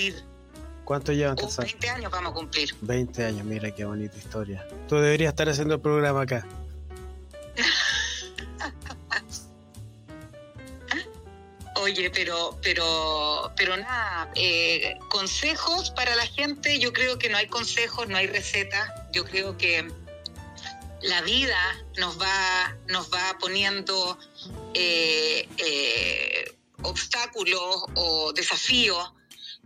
¿Cuánto llevan casados? 20 años vamos a cumplir. 20 años, mira qué bonita historia. Tú deberías estar haciendo el programa acá. Oye, pero, pero, pero nada, eh, consejos para la gente, yo creo que no hay consejos, no hay recetas, yo creo que la vida nos va, nos va poniendo eh, eh, obstáculos o desafíos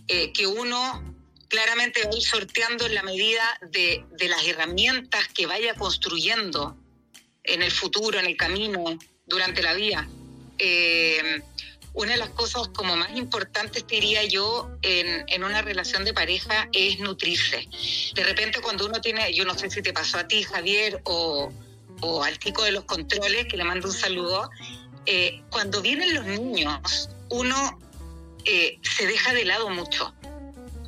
que uno claramente va a ir sorteando en la medida de, de las herramientas que vaya construyendo en el futuro, en el camino, durante la vida. Una de las cosas como más importantes, diría yo, en, en, una relación de pareja es nutrirse. De repente cuando uno tiene, yo no sé si te pasó a ti, Javier, o, o al chico de los controles, que le mando un saludo, eh, cuando vienen los niños, uno eh, se deja de lado mucho,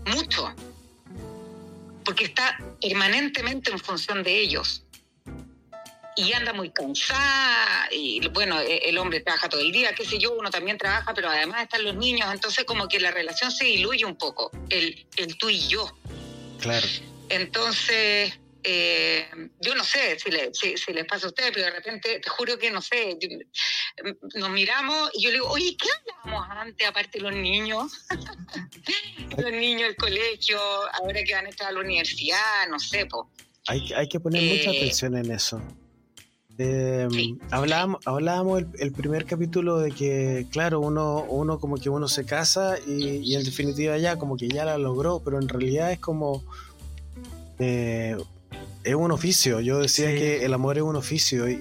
mucho, porque está permanentemente en función de ellos y anda muy cansada y bueno, e, el hombre trabaja todo el día, qué sé yo, uno también trabaja, pero además están los niños, entonces como que la relación se diluye un poco, el, el tú y yo. Claro. Entonces, eh, yo no sé si, le, si, si, les pasa a ustedes, pero de repente, te juro que no sé, yo, nos miramos y yo le digo, oye, ¿qué hablábamos antes, aparte de los niños? [LAUGHS] los niños, el colegio, ahora que van a estar a la universidad, no sé, pues. Hay, hay que poner eh, mucha atención en eso. Eh, sí, hablábamos, el, el, primer capítulo de que, claro, uno, uno como que uno se casa y, y, en definitiva ya como que ya la logró, pero en realidad es como eh, es un oficio. Yo decía sí. que el amor es un oficio y,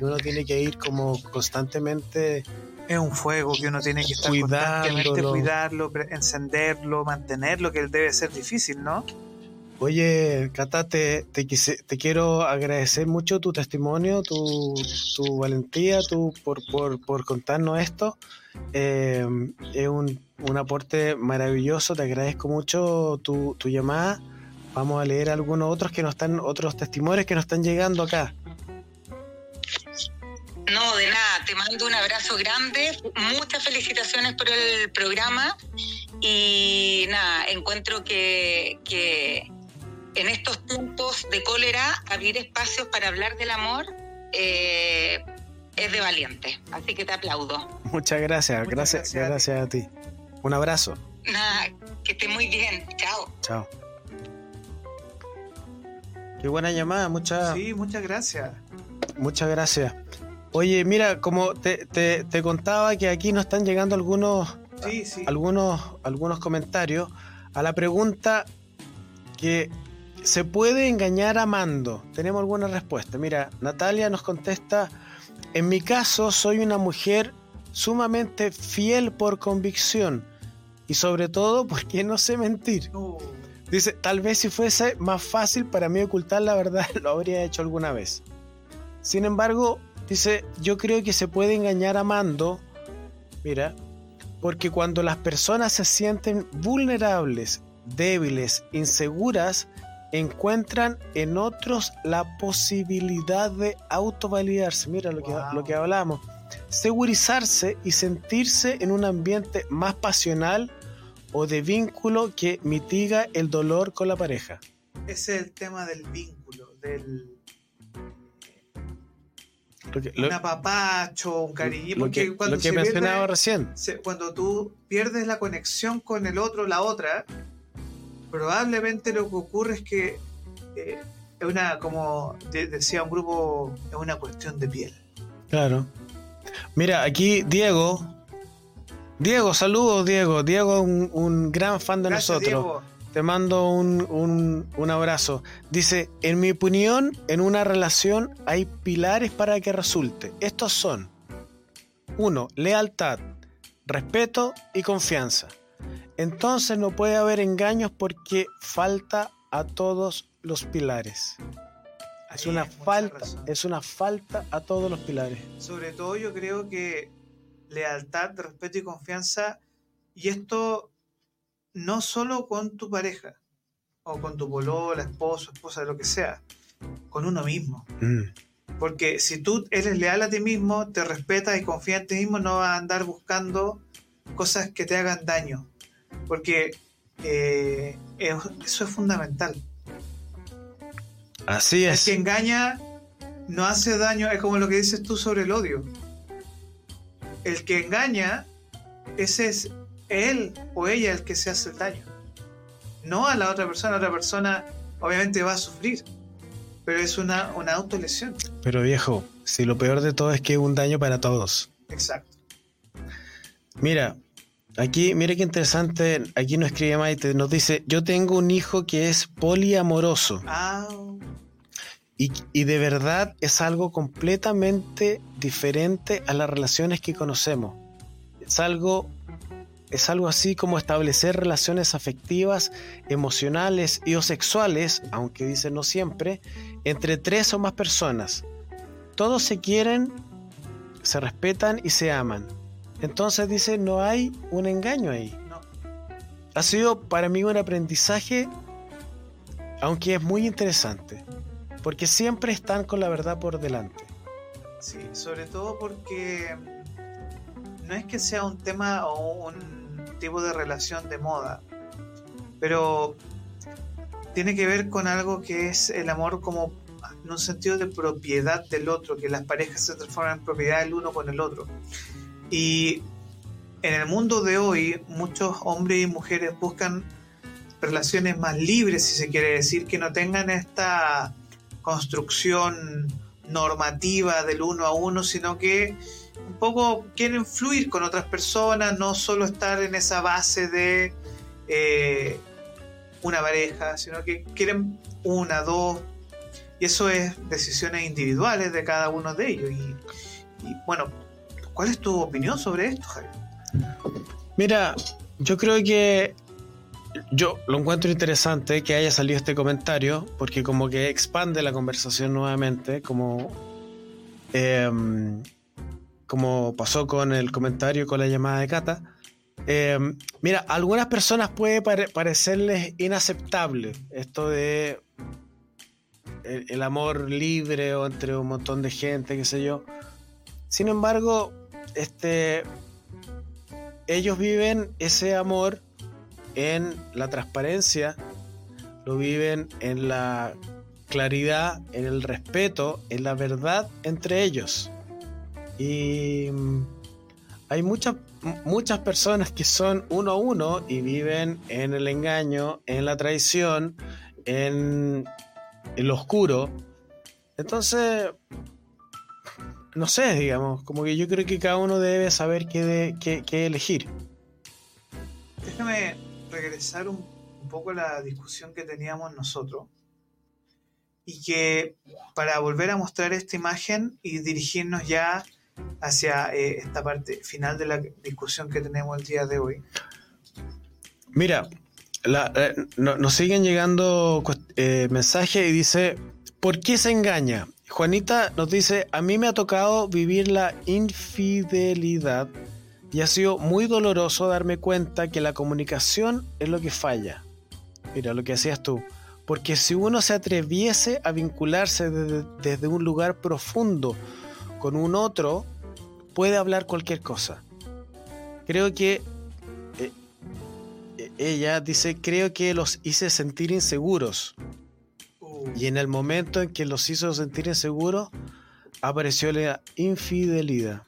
y, uno tiene que ir como constantemente. Es un fuego que uno tiene que estar constantemente cuidarlo, encenderlo, mantenerlo, que debe ser difícil, ¿no? Oye, Cata, te, te, quise, te, quiero agradecer mucho tu testimonio, tu, tu valentía, tu, por, por, por contarnos esto. Eh, es un, un, aporte maravilloso, te agradezco mucho tu, tu, llamada. Vamos a leer algunos otros que nos están, otros testimonios que nos están llegando acá. No, de nada, te mando un abrazo grande, muchas felicitaciones por el programa y nada, encuentro que, que en estos tiempos de cólera, abrir espacios para hablar del amor eh, es de valiente. Así que te aplaudo. Muchas gracias, Muchas gracias, gracias, gracias a ti. Un abrazo. Nada, que esté muy bien. Chao. Chao. Qué buena llamada, muchas. Sí, muchas gracias. Muchas gracias. Oye, mira, como te, te, te contaba que aquí nos están llegando algunos, sí, sí. algunos, algunos comentarios a la pregunta que ¿Se puede engañar amando? Tenemos alguna respuesta. Mira, Natalia nos contesta, en mi caso soy una mujer sumamente fiel por convicción y sobre todo [LAUGHS] porque no sé mentir. Dice, tal vez si fuese más fácil para mí ocultar la verdad, [LAUGHS] lo habría hecho alguna vez. Sin embargo, dice, yo creo que se puede engañar amando, mira, porque cuando las personas se sienten vulnerables, débiles, inseguras, encuentran en otros la posibilidad de autovalidarse. Mira lo, wow. que, lo que hablamos. Segurizarse y sentirse en un ambiente más pasional o de vínculo que mitiga el dolor con la pareja. Ese es el tema del vínculo, del lo que, lo, un apapacho, un cariño. Lo que, cuando lo que mencionaba pierde, recién. Se, cuando tú pierdes la conexión con el otro, la otra, probablemente lo que ocurre es que eh, es una, como de, decía un grupo, es una cuestión de piel. Claro. Mira, aquí Diego. Diego, saludos Diego. Diego es un, un, gran fan de Gracias, nosotros. Diego. Te mando un, un, un, abrazo. Dice, en mi opinión, en una relación hay pilares para que resulte. Estos son, uno, lealtad, respeto y confianza. Entonces no puede haber engaños porque falta a todos los pilares. Es una falta, razón. es una falta a todos los pilares. Sobre todo yo creo que lealtad, respeto y confianza, y esto no solo con tu pareja, o con tu polola, esposo, esposa, lo que sea, con uno mismo. Mm. Porque si tú eres leal a ti mismo, te respetas y confías en ti mismo, no vas a andar buscando cosas que te hagan daño porque eh, eso es fundamental. Así es. El que engaña no hace daño, es como lo que dices tú sobre el odio. El que engaña, ese es él o ella el que se hace el daño. No a la otra persona, la otra persona obviamente va a sufrir. pero es una, una autolesión. Pero viejo, si lo peor de todo es que es un daño para todos. Exacto. Mira, aquí, mira qué interesante, aquí nos escribe Maite, nos dice, yo tengo un hijo que es poliamoroso. Ah, Y, y de verdad es algo completamente diferente a las relaciones que conocemos. Es algo, es algo así como establecer relaciones afectivas, emocionales y o sexuales, aunque dice no siempre, entre tres o más personas. Todos se quieren, se respetan y se aman. Entonces dice, no hay un engaño ahí. no. Ha sido para mí un aprendizaje, aunque es muy interesante, porque siempre están con la verdad por delante. Sí, sobre todo porque no es que sea un tema o un tipo de relación de moda, pero tiene que ver con algo que es el amor como en un sentido de propiedad del otro, que las parejas se transforman en propiedad el uno con el otro. Y en el mundo de hoy, muchos hombres y mujeres buscan relaciones más libres, si se quiere decir, que no tengan esta construcción normativa del uno a uno, sino que un poco quieren fluir con otras personas, no solo estar en esa base de eh, una pareja, sino que quieren una, dos, y eso es decisiones individuales de cada uno de ellos. Y, y, bueno, ¿cuál es tu opinión sobre esto, Javier? Mira, yo creo que yo lo encuentro interesante que haya salido este comentario, porque como que expande la conversación nuevamente, como, em, como pasó con el comentario con la llamada de Cata. Em, mira, a algunas personas puede pare- parecerles inaceptable esto de el, el amor libre o entre un montón de gente, qué sé yo. Sin embargo, este, ellos viven ese amor en la transparencia, lo viven en la claridad, en el respeto, en la verdad entre ellos. Y mm, hay muchas, muchas personas que son uno a uno y viven en el engaño, en la traición, en, lo oscuro. Entonces, no sé, digamos, como que yo creo que cada uno debe saber qué, de- qué- qué elegir. Déjame regresar un, un poco a la discusión que teníamos nosotros y que para volver a mostrar esta imagen y dirigirnos ya hacia eh, esta parte final de la discusión que tenemos el día de hoy. Mira, la- eh, no- nos siguen llegando eh, mensajes y dice, ¿por qué se engaña? Juanita nos dice, a mí me ha tocado vivir la infidelidad y ha sido muy doloroso darme cuenta que la comunicación es lo que falla. Mira lo que hacías tú. Porque si uno se atreviese a vincularse desde, un lugar profundo con un otro, puede hablar cualquier cosa. Creo que eh, eh, ella dice, creo que los hice sentir inseguros. Y en el momento en que los hizo sentir inseguros, apareció la infidelidad.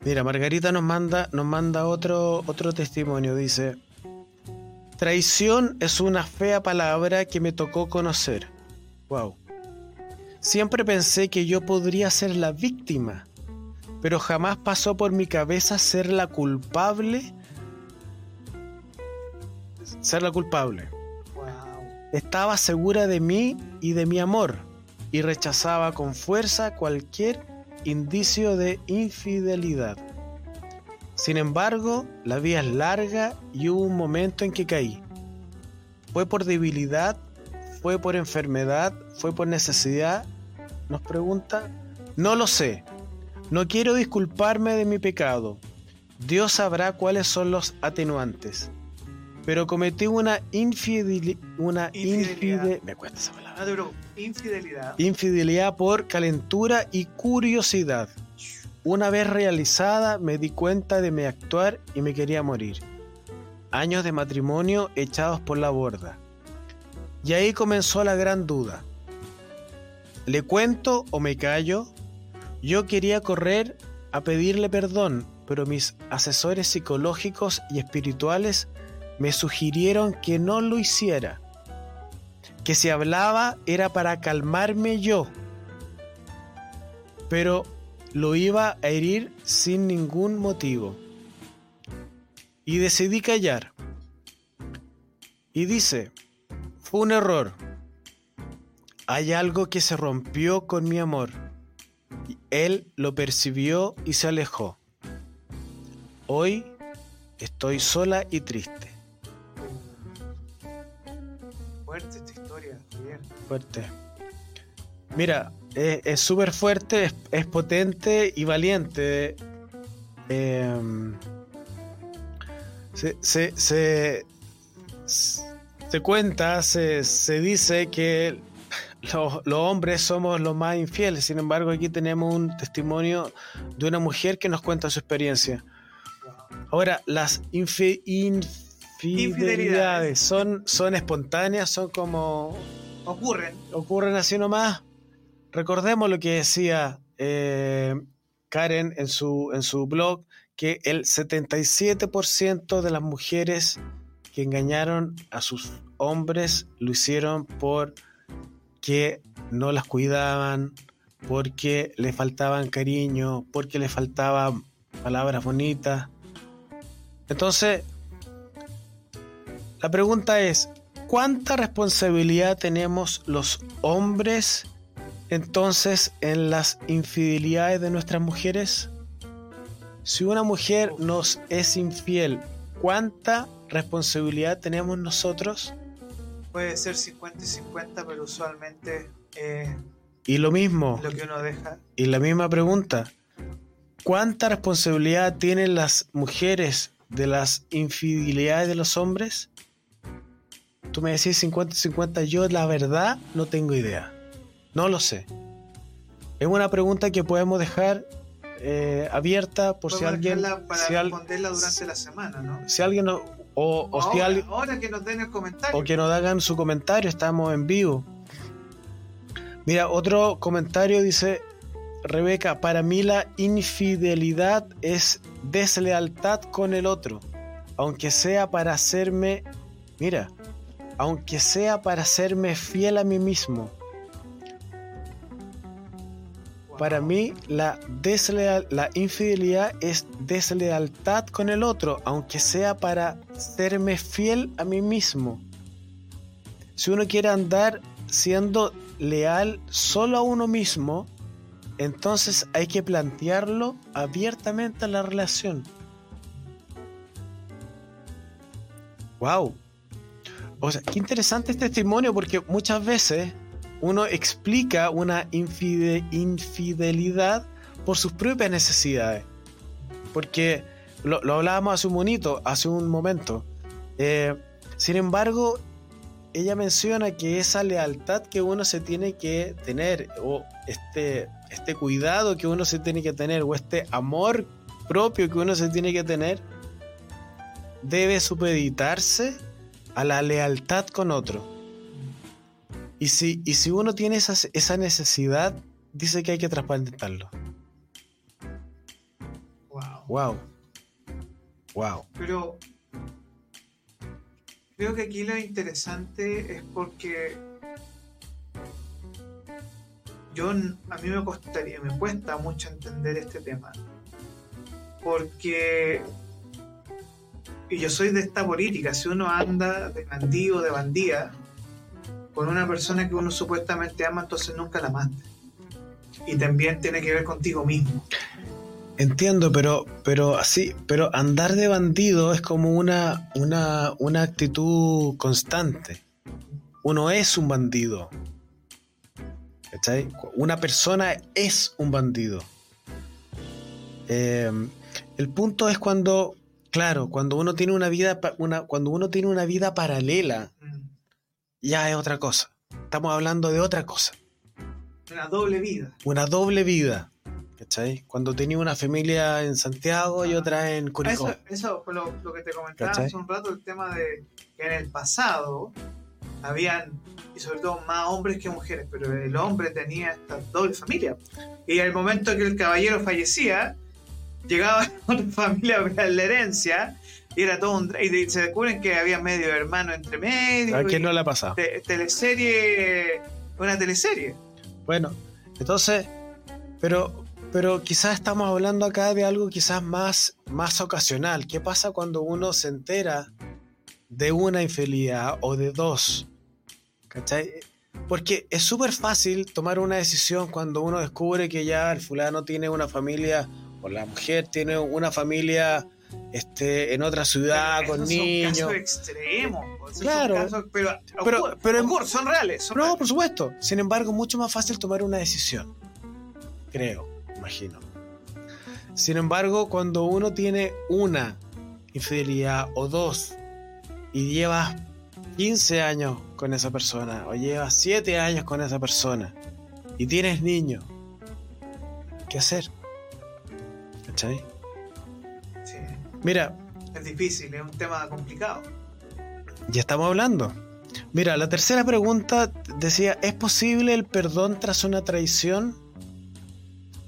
Mira, Margarita nos manda, nos manda otro, otro testimonio. Dice, traición es una fea palabra que me tocó conocer. Wow. Siempre pensé que yo podría ser la víctima, pero jamás pasó por mi cabeza ser la culpable. Ser la culpable. Estaba segura de mí y de mi amor y rechazaba con fuerza cualquier indicio de infidelidad. Sin embargo, la vía es larga y hubo un momento en que caí. ¿Fue por debilidad? ¿Fue por enfermedad? ¿Fue por necesidad? Nos pregunta. No lo sé. No quiero disculparme de mi pecado. Dios sabrá cuáles son los atenuantes. Pero cometí una infidelidad. Una Infidelidad. infide- Me cuesta esa palabra. No preocupes. Infidelidad. Infidelidad por calentura y curiosidad. Una vez realizada me di cuenta de mi actuar y me quería morir. Años de matrimonio echados por la borda. Y ahí comenzó la gran duda. ¿Le cuento o me callo? Yo quería correr a pedirle perdón, pero mis asesores psicológicos y espirituales me sugirieron que no lo hiciera. que si hablaba era para calmarme yo, pero lo iba a herir sin ningún motivo. Y decidí callar. Y dice, fue un error. Hay algo que se rompió con mi amor. Él lo percibió y se alejó. Hoy estoy sola y triste. Fuerte esta historia, Javier. Fuerte. Mira, es- es súper fuerte, es, es potente y valiente. Em, se, se, se, se cuenta, se, se dice que los, los hombres somos los más infieles. Sin embargo, aquí tenemos un testimonio de una mujer que nos cuenta su experiencia. Ahora, las infidelidades Infidelidades. son, son espontáneas, son como Ocurren. ocurren así nomás. Recordemos lo que decía eh, Karen en su, en su blog, que el 77% de las mujeres que engañaron a sus hombres lo hicieron porque no las cuidaban, porque le faltaban cariño, porque le faltaban palabras bonitas. Entonces, la pregunta es, ¿cuánta responsabilidad tenemos los hombres entonces en las infidelidades de nuestras mujeres? Si una mujer nos es infiel, ¿cuánta responsabilidad tenemos nosotros? Puede ser 50 y 50, pero usualmente eh, Y lo mismo, lo que uno deja. y la misma pregunta, ¿cuánta responsabilidad tienen las mujeres de las infidelidades de los hombres? Tú me decís 50-50, yo la verdad no tengo idea. No lo sé. Es una pregunta que podemos dejar eh, abierta por si alguien, para si, al- responderla durante la semana, ¿no? si alguien no- o, o si alguien ahora que nos den el comentario. o que nos hagan su comentario, estamos en vivo. Mira, otro comentario dice Rebeca, para mí la infidelidad es deslealtad con el otro, aunque sea para hacerme, mira, aunque sea para hacerme fiel a mí mismo. Para mí la infidelidad es deslealtad con el otro, aunque sea para serme fiel a mí mismo. Si uno quiere andar siendo leal solo a uno mismo, entonces hay que plantearlo abiertamente a la relación. Wow. Qué interesante este testimonio porque muchas veces uno explica una infide- infidelidad por sus propias necesidades. Porque lo, hablábamos hace un monito, hace un momento. Eh, sin embargo, ella menciona que esa lealtad que uno se tiene que tener, o este, este cuidado que uno se tiene que tener, o este amor propio que uno se tiene que tener, debe supeditarse a la lealtad con otro. Y si, y si uno tiene esa, esa necesidad, dice que hay que transparentarlo. Wow. Wow. Wow. Pero creo que aquí lo interesante es porque yo a mí me costaría, me cuesta mucho entender este tema. Porque y yo soy de esta política, si uno anda de bandido, de bandida, con una persona que uno supuestamente ama, entonces nunca la amaste. Y también tiene que ver contigo mismo. Entiendo, pero, pero así, pero andar de bandido es como una, una, una actitud constante. Uno es un bandido. ¿Cachai? Una persona es un bandido. Eh, el punto es cuando, claro, cuando uno tiene una vida, una, cuando uno tiene una vida paralela, Mm. ya es otra cosa. Estamos hablando de otra cosa. Una doble vida. Una doble vida. ¿Cachai? Cuando tenía una familia en Santiago y otra en Curicó. Eso, eso fue lo, lo que te comentaba ¿Cachai? hace un rato, el tema de que en el pasado habían, y sobre todo más hombres que mujeres, pero el hombre tenía esta doble familia. Y al momento que el caballero fallecía, llegaba [LAUGHS] otra familia a ver la herencia, Y era todo un. Y se descubren que había medio hermano entre medio. ¿A quién no le ha pasado? te- teleserie. Una teleserie. Bueno, entonces, pero, pero quizás estamos hablando acá de algo quizás más, más ocasional. ¿Qué pasa cuando uno se entera de una infidelidad o de dos? ¿Cachai? Porque es súper fácil tomar una decisión cuando uno descubre que ya el fulano tiene una familia o la mujer tiene una familia este, en otra ciudad Pero con niños. Son casos extremos. pues, Claro. son casos- pero, Pero- pero ocurre, son reales. Son No, reales. por supuesto. Sin embargo, mucho más fácil tomar una decisión. Creo, imagino. Sin embargo, cuando uno tiene una infidelidad o dos y llevas 15 años con esa persona o llevas 7 años con esa persona y tienes niños, ¿qué hacer? ¿Cachai? Sí, Mira, es difícil, es un tema complicado. Ya estamos hablando. Mira, la tercera pregunta decía, ¿es posible el perdón tras una traición?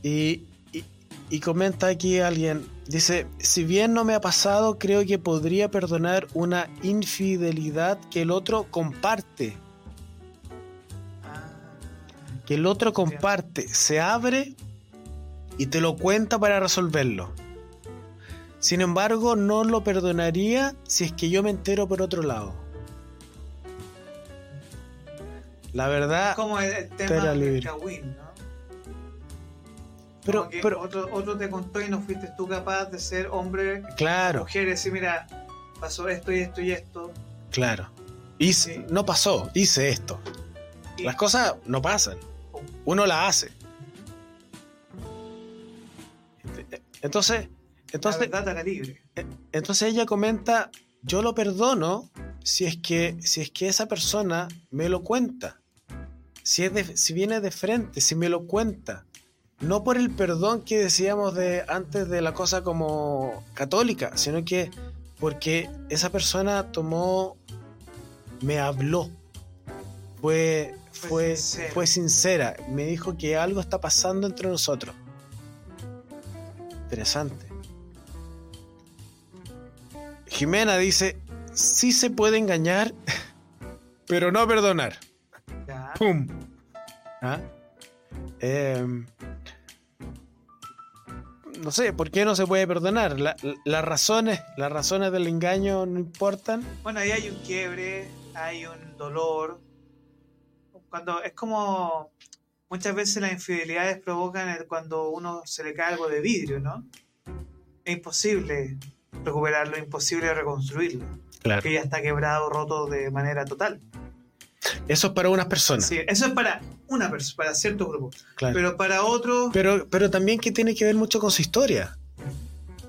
Y, y- y comenta aquí alguien, dice, si bien no me ha pasado, creo que podría perdonar una infidelidad que el otro comparte, Ah, que el otro comparte, se abre y te lo cuenta para resolverlo. Sin embargo, no lo perdonaría si es que yo me entero por otro lado. La verdad, como el, tema del. Kawin, ¿no? pero, otro, otro te contó y no fuiste tú capaz de ser hombre, claro, mujer, y decir, mira, pasó esto y esto y esto. claro. Hice, Sí. No pasó, hice esto. Y- Las cosas no pasan. Uno las hace. Entonces, entonces, libre. entonces ella comenta, yo lo perdono si es que, si es que esa persona me lo cuenta. Si, es de- si viene de frente, si me lo cuenta. No por el perdón que decíamos de antes de la cosa como católica, sino que porque esa persona tomó, me habló, fue, Fue fue, sincera. fue sincera, me dijo que algo está pasando entre nosotros. Interesante. Jimena dice, sí se puede engañar, [LAUGHS] pero no perdonar. Ya. ¡Pum! ¿Ah? Em, no sé, ¿por qué no se puede perdonar? La- la- las razones, las razones del engaño no importan. Bueno, ahí hay un quiebre, hay un dolor. Cuando es como muchas veces las infidelidades provocan el- cuando uno se le cae algo de vidrio, ¿no? Es imposible recuperarlo, imposible reconstruirlo, Claro. que ya está quebrado, roto de manera total. Eso es para unas personas. Sí, eso es para una persona, para cierto grupo. claro. Pero para otros, Pero, pero también que tiene que ver mucho con su historia,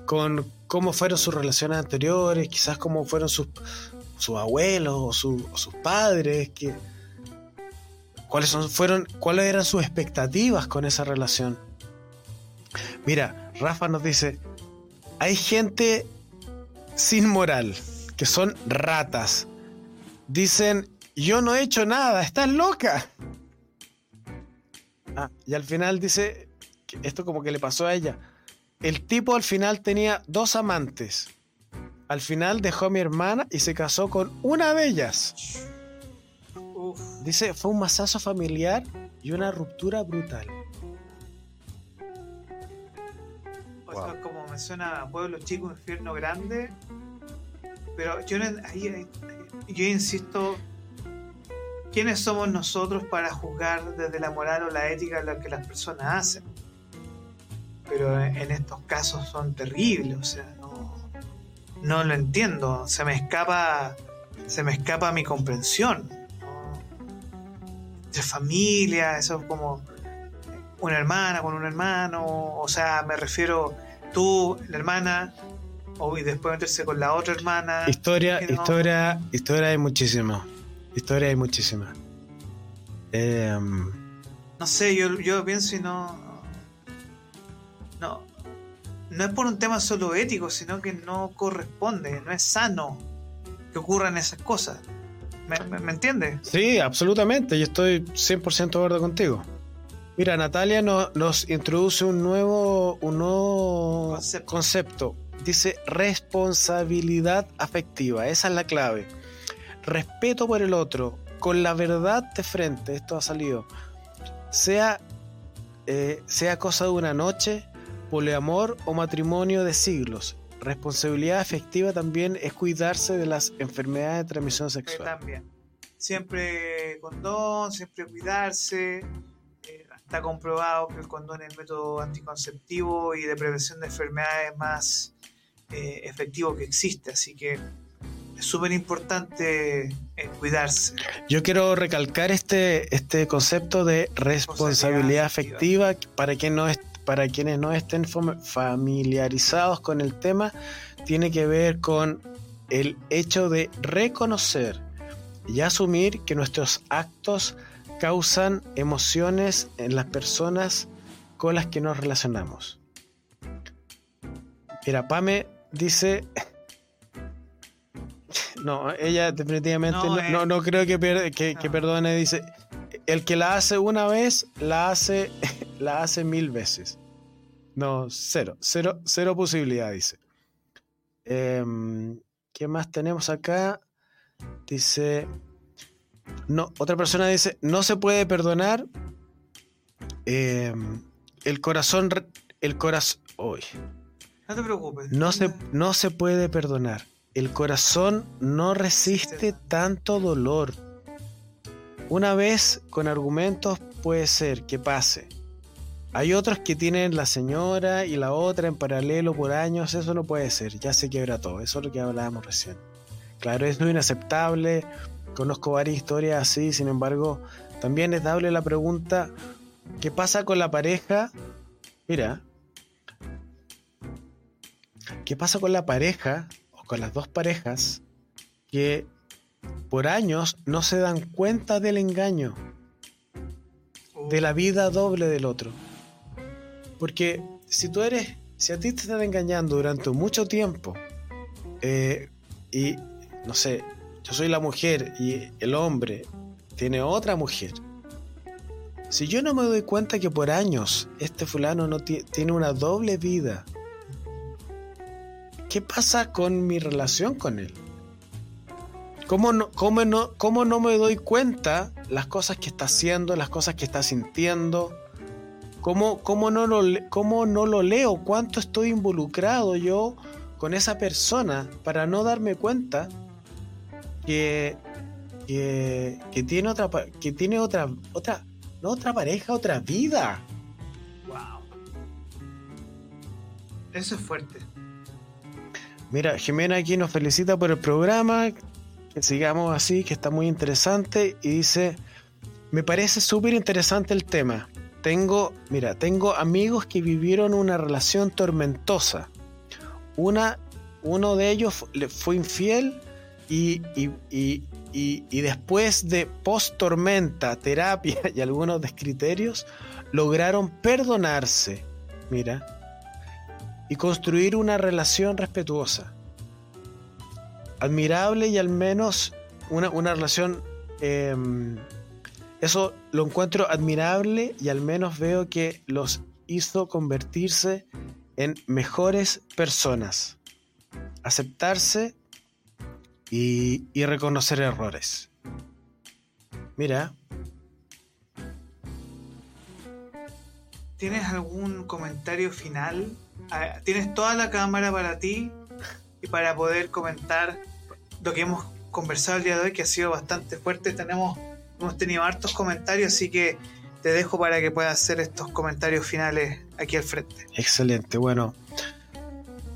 con cómo fueron sus relaciones anteriores, quizás cómo fueron sus, sus abuelos o, su- o sus padres, que, cuáles, fueron, cuáles eran sus expectativas con esa relación. Mira, Rafa nos dice, hay gente sin moral, que son ratas. Dicen, yo no he hecho nada, estás loca. Ah, y al final dice, esto como que le pasó a ella. El tipo al final tenía dos amantes. Al final dejó a mi hermana y se casó con una de ellas. Uf, Dice, fue un masazo familiar y una ruptura brutal. o Wow. sea, como me suena pueblo chico, infierno grande. Pero yo, yo insisto, ¿quiénes somos nosotros para juzgar desde la moral o la ética lo que las personas hacen? Pero en en estos casos son terribles, o sea, no, no lo entiendo, se me escapa, se me escapa mi comprensión. De familia, eso es como una hermana con un hermano, o sea, me refiero tú, la hermana, o y después meterse con la otra hermana. Historia, no- historia, historia hay muchísima. Historia hay muchísima. Em, No sé, yo, yo pienso y no. No. No es por un tema solo ético, sino que no corresponde, no es sano que ocurran esas cosas. ¿Me, me, me entiendes? sí, absolutamente. Yo estoy 100% de acuerdo contigo. Mira, Natalia no- nos introduce un nuevo, un nuevo Concepto. concepto. dice responsabilidad afectiva. Esa es la clave. Respeto por el otro, con la verdad de frente. Esto ha salido. Sea, eh, sea cosa de una noche, poliamor o matrimonio de siglos. Responsabilidad afectiva también es cuidarse de las enfermedades de transmisión sexual. También. Siempre condón, siempre cuidarse. Eh, está comprobado que el condón es el método anticonceptivo y de prevención de enfermedades más eh, efectivo que existe. Así que es súper importante eh, cuidarse. Yo quiero recalcar este, este concepto de responsabilidad afectiva para quien no es para quienes no estén familiarizados con el tema, tiene que ver con el hecho de reconocer y asumir que nuestros actos causan emociones en las personas con las que nos relacionamos. Mira, Pame dice... [LAUGHS] No, ella definitivamente no, no, creo que, que perdone, dice, el que la hace una vez, la hace [LAUGHS] la hace mil veces. No, cero, cero, cero posibilidad, dice. Em, ¿Qué más tenemos acá? Dice, no, otra persona dice, no se puede perdonar. Em, el corazón, el corazón, hoy. No te preocupes. No se, no se puede perdonar. El corazón no resiste tanto dolor. Una vez con argumentos puede ser que pase hay otros que tienen la señora y la otra en paralelo por años, eso no puede ser, ya se quiebra todo, eso es lo que hablábamos recién. Claro, es muy inaceptable, conozco varias historias así, sin embargo, también es dable la pregunta, ¿qué pasa con la pareja? Mira, ¿qué pasa con la pareja o con las dos parejas que por años no se dan cuenta del engaño, de la vida doble del otro? Porque si tú eres, si a ti te están engañando durante mucho tiempo, eh, y no sé, yo soy la mujer y el hombre tiene otra mujer. Si yo no me doy cuenta que por años este fulano no tiene una doble vida, ¿qué pasa con mi relación con él? ¿Cómo no, cómo no, cómo no me doy cuenta las cosas que está haciendo, las cosas que está sintiendo? ¿Cómo, cómo, no lo, ¿Cómo no lo leo? ¿Cuánto estoy involucrado yo con esa persona para no darme cuenta que, que, tiene otra que tiene otra otra no otra pareja, otra vida? Wow. Eso es fuerte. Mira, Jimena aquí nos felicita por el programa, sigamos así, que está muy interesante y dice, me parece súper interesante el tema. Tengo, mira, tengo amigos que vivieron una relación tormentosa. Una, uno de ellos fue infiel y, y, y, y después de post-tormenta, terapia [LAUGHS] y algunos descriterios, lograron perdonarse, mira, y construir una relación respetuosa. Admirable y al menos una, una relación em, eso lo encuentro admirable y al menos veo que los hizo convertirse en mejores personas, aceptarse y, reconocer errores. Mira. ¿Tienes algún comentario final? Ah, ¿Tienes toda la cámara para ti y para poder comentar lo que hemos conversado el día de hoy, que ha sido bastante fuerte? Tenemos hemos tenido hartos comentarios, así que te dejo para que puedas hacer estos comentarios finales aquí al frente. Excelente, bueno.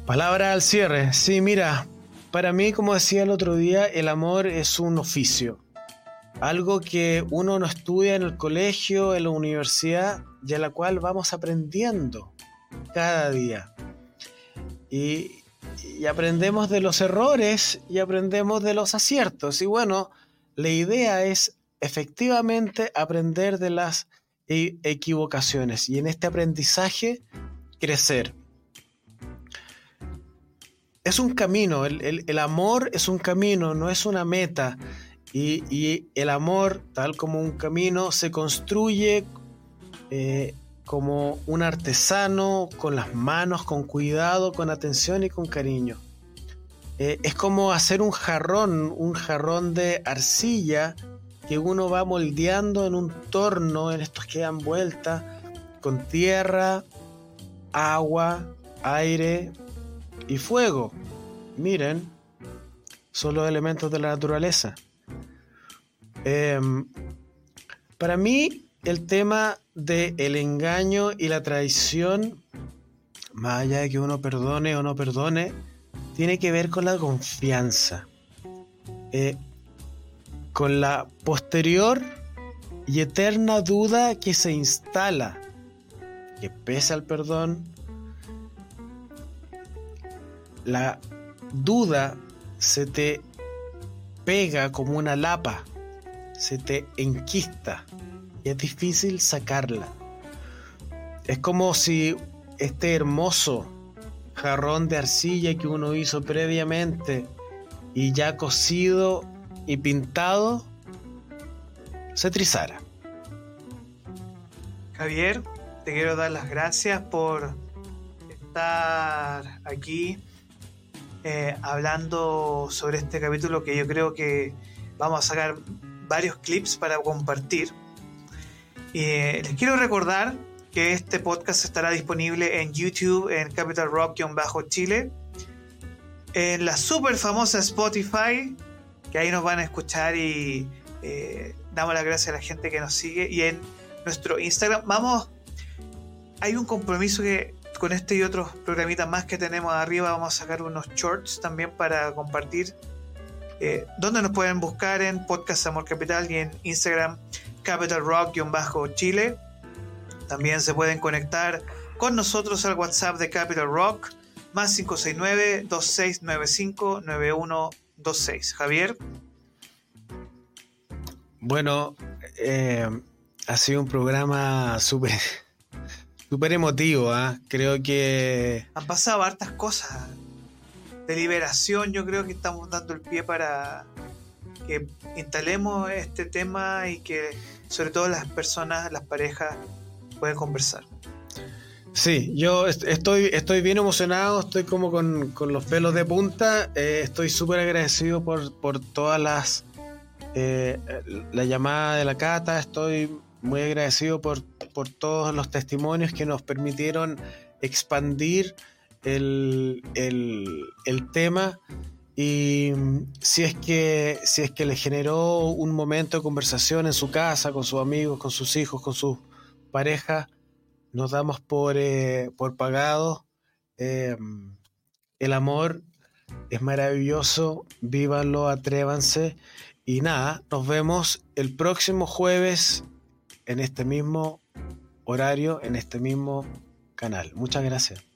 Palabra al cierre. Sí, mira, para mí, como decía el otro día, el amor es un oficio. Algo que uno no estudia en el colegio, en la universidad, y a la cual vamos aprendiendo cada día. Y, y aprendemos de los errores y aprendemos de los aciertos. Y bueno, la idea es efectivamente aprender de las e-, equivocaciones y en este aprendizaje crecer. Es un camino, el, amor es un camino, no es una meta. Y, el amor, tal como un camino, se construye eh, como un artesano, con las manos, con cuidado, con atención y con cariño. Eh, es como hacer un jarrón, un jarrón de arcilla que uno va moldeando en un torno, en estos que dan vueltas, con tierra, agua, aire y fuego. Miren, son los elementos de la naturaleza. Em, para mí, el tema del el engaño y la traición, más allá de que uno perdone o no perdone, tiene que ver con la confianza. Eh, con la posterior y eterna duda que se instala, que pese al perdón, la duda se te pega como una lapa, se te enquista y es difícil sacarla. Es como si este hermoso jarrón de arcilla que uno hizo previamente y ya cocido y pintado se trizara. Javier, te quiero dar las gracias por estar aquí eh, hablando sobre este capítulo que yo creo que vamos a sacar varios clips para compartir. Eh, les quiero recordar que este podcast estará disponible en YouTube en Capital Rock-Chile, en la super famosa Spotify, que ahí nos van a escuchar y eh, damos las gracias a la gente que nos sigue, y en nuestro Instagram. Vamos, hay un compromiso que con este y otros programitas más que tenemos arriba vamos a sacar unos shorts también para compartir. Eh, donde nos pueden buscar en Podcast Amor Capital y en Instagram Capital Rock-Chile. También se pueden conectar con nosotros al WhatsApp de Capital Rock más 569-2695-9126. Javier. Bueno, eh, ha sido un programa súper super emotivo. ¿ah? Creo que... Han pasado hartas cosas. De liberación yo creo que estamos dando el pie para que instalemos este tema y que sobre todo las personas, las parejas, pueden conversar. Sí, yo estoy, estoy bien emocionado, estoy como con, los pelos de punta, eh, estoy súper agradecido por, por, todas las... Eh, la llamada de la cata, estoy muy agradecido por, por todos los testimonios que nos permitieron expandir el, el, el tema y si es que si es que le generó un momento de conversación en su casa con sus amigos con sus hijos con sus parejas nos damos por, eh, por pagado. Eh, el amor es maravilloso, vívanlo, atrévanse. Y nada, nos vemos el próximo jueves en este mismo horario, en este mismo canal. Muchas gracias.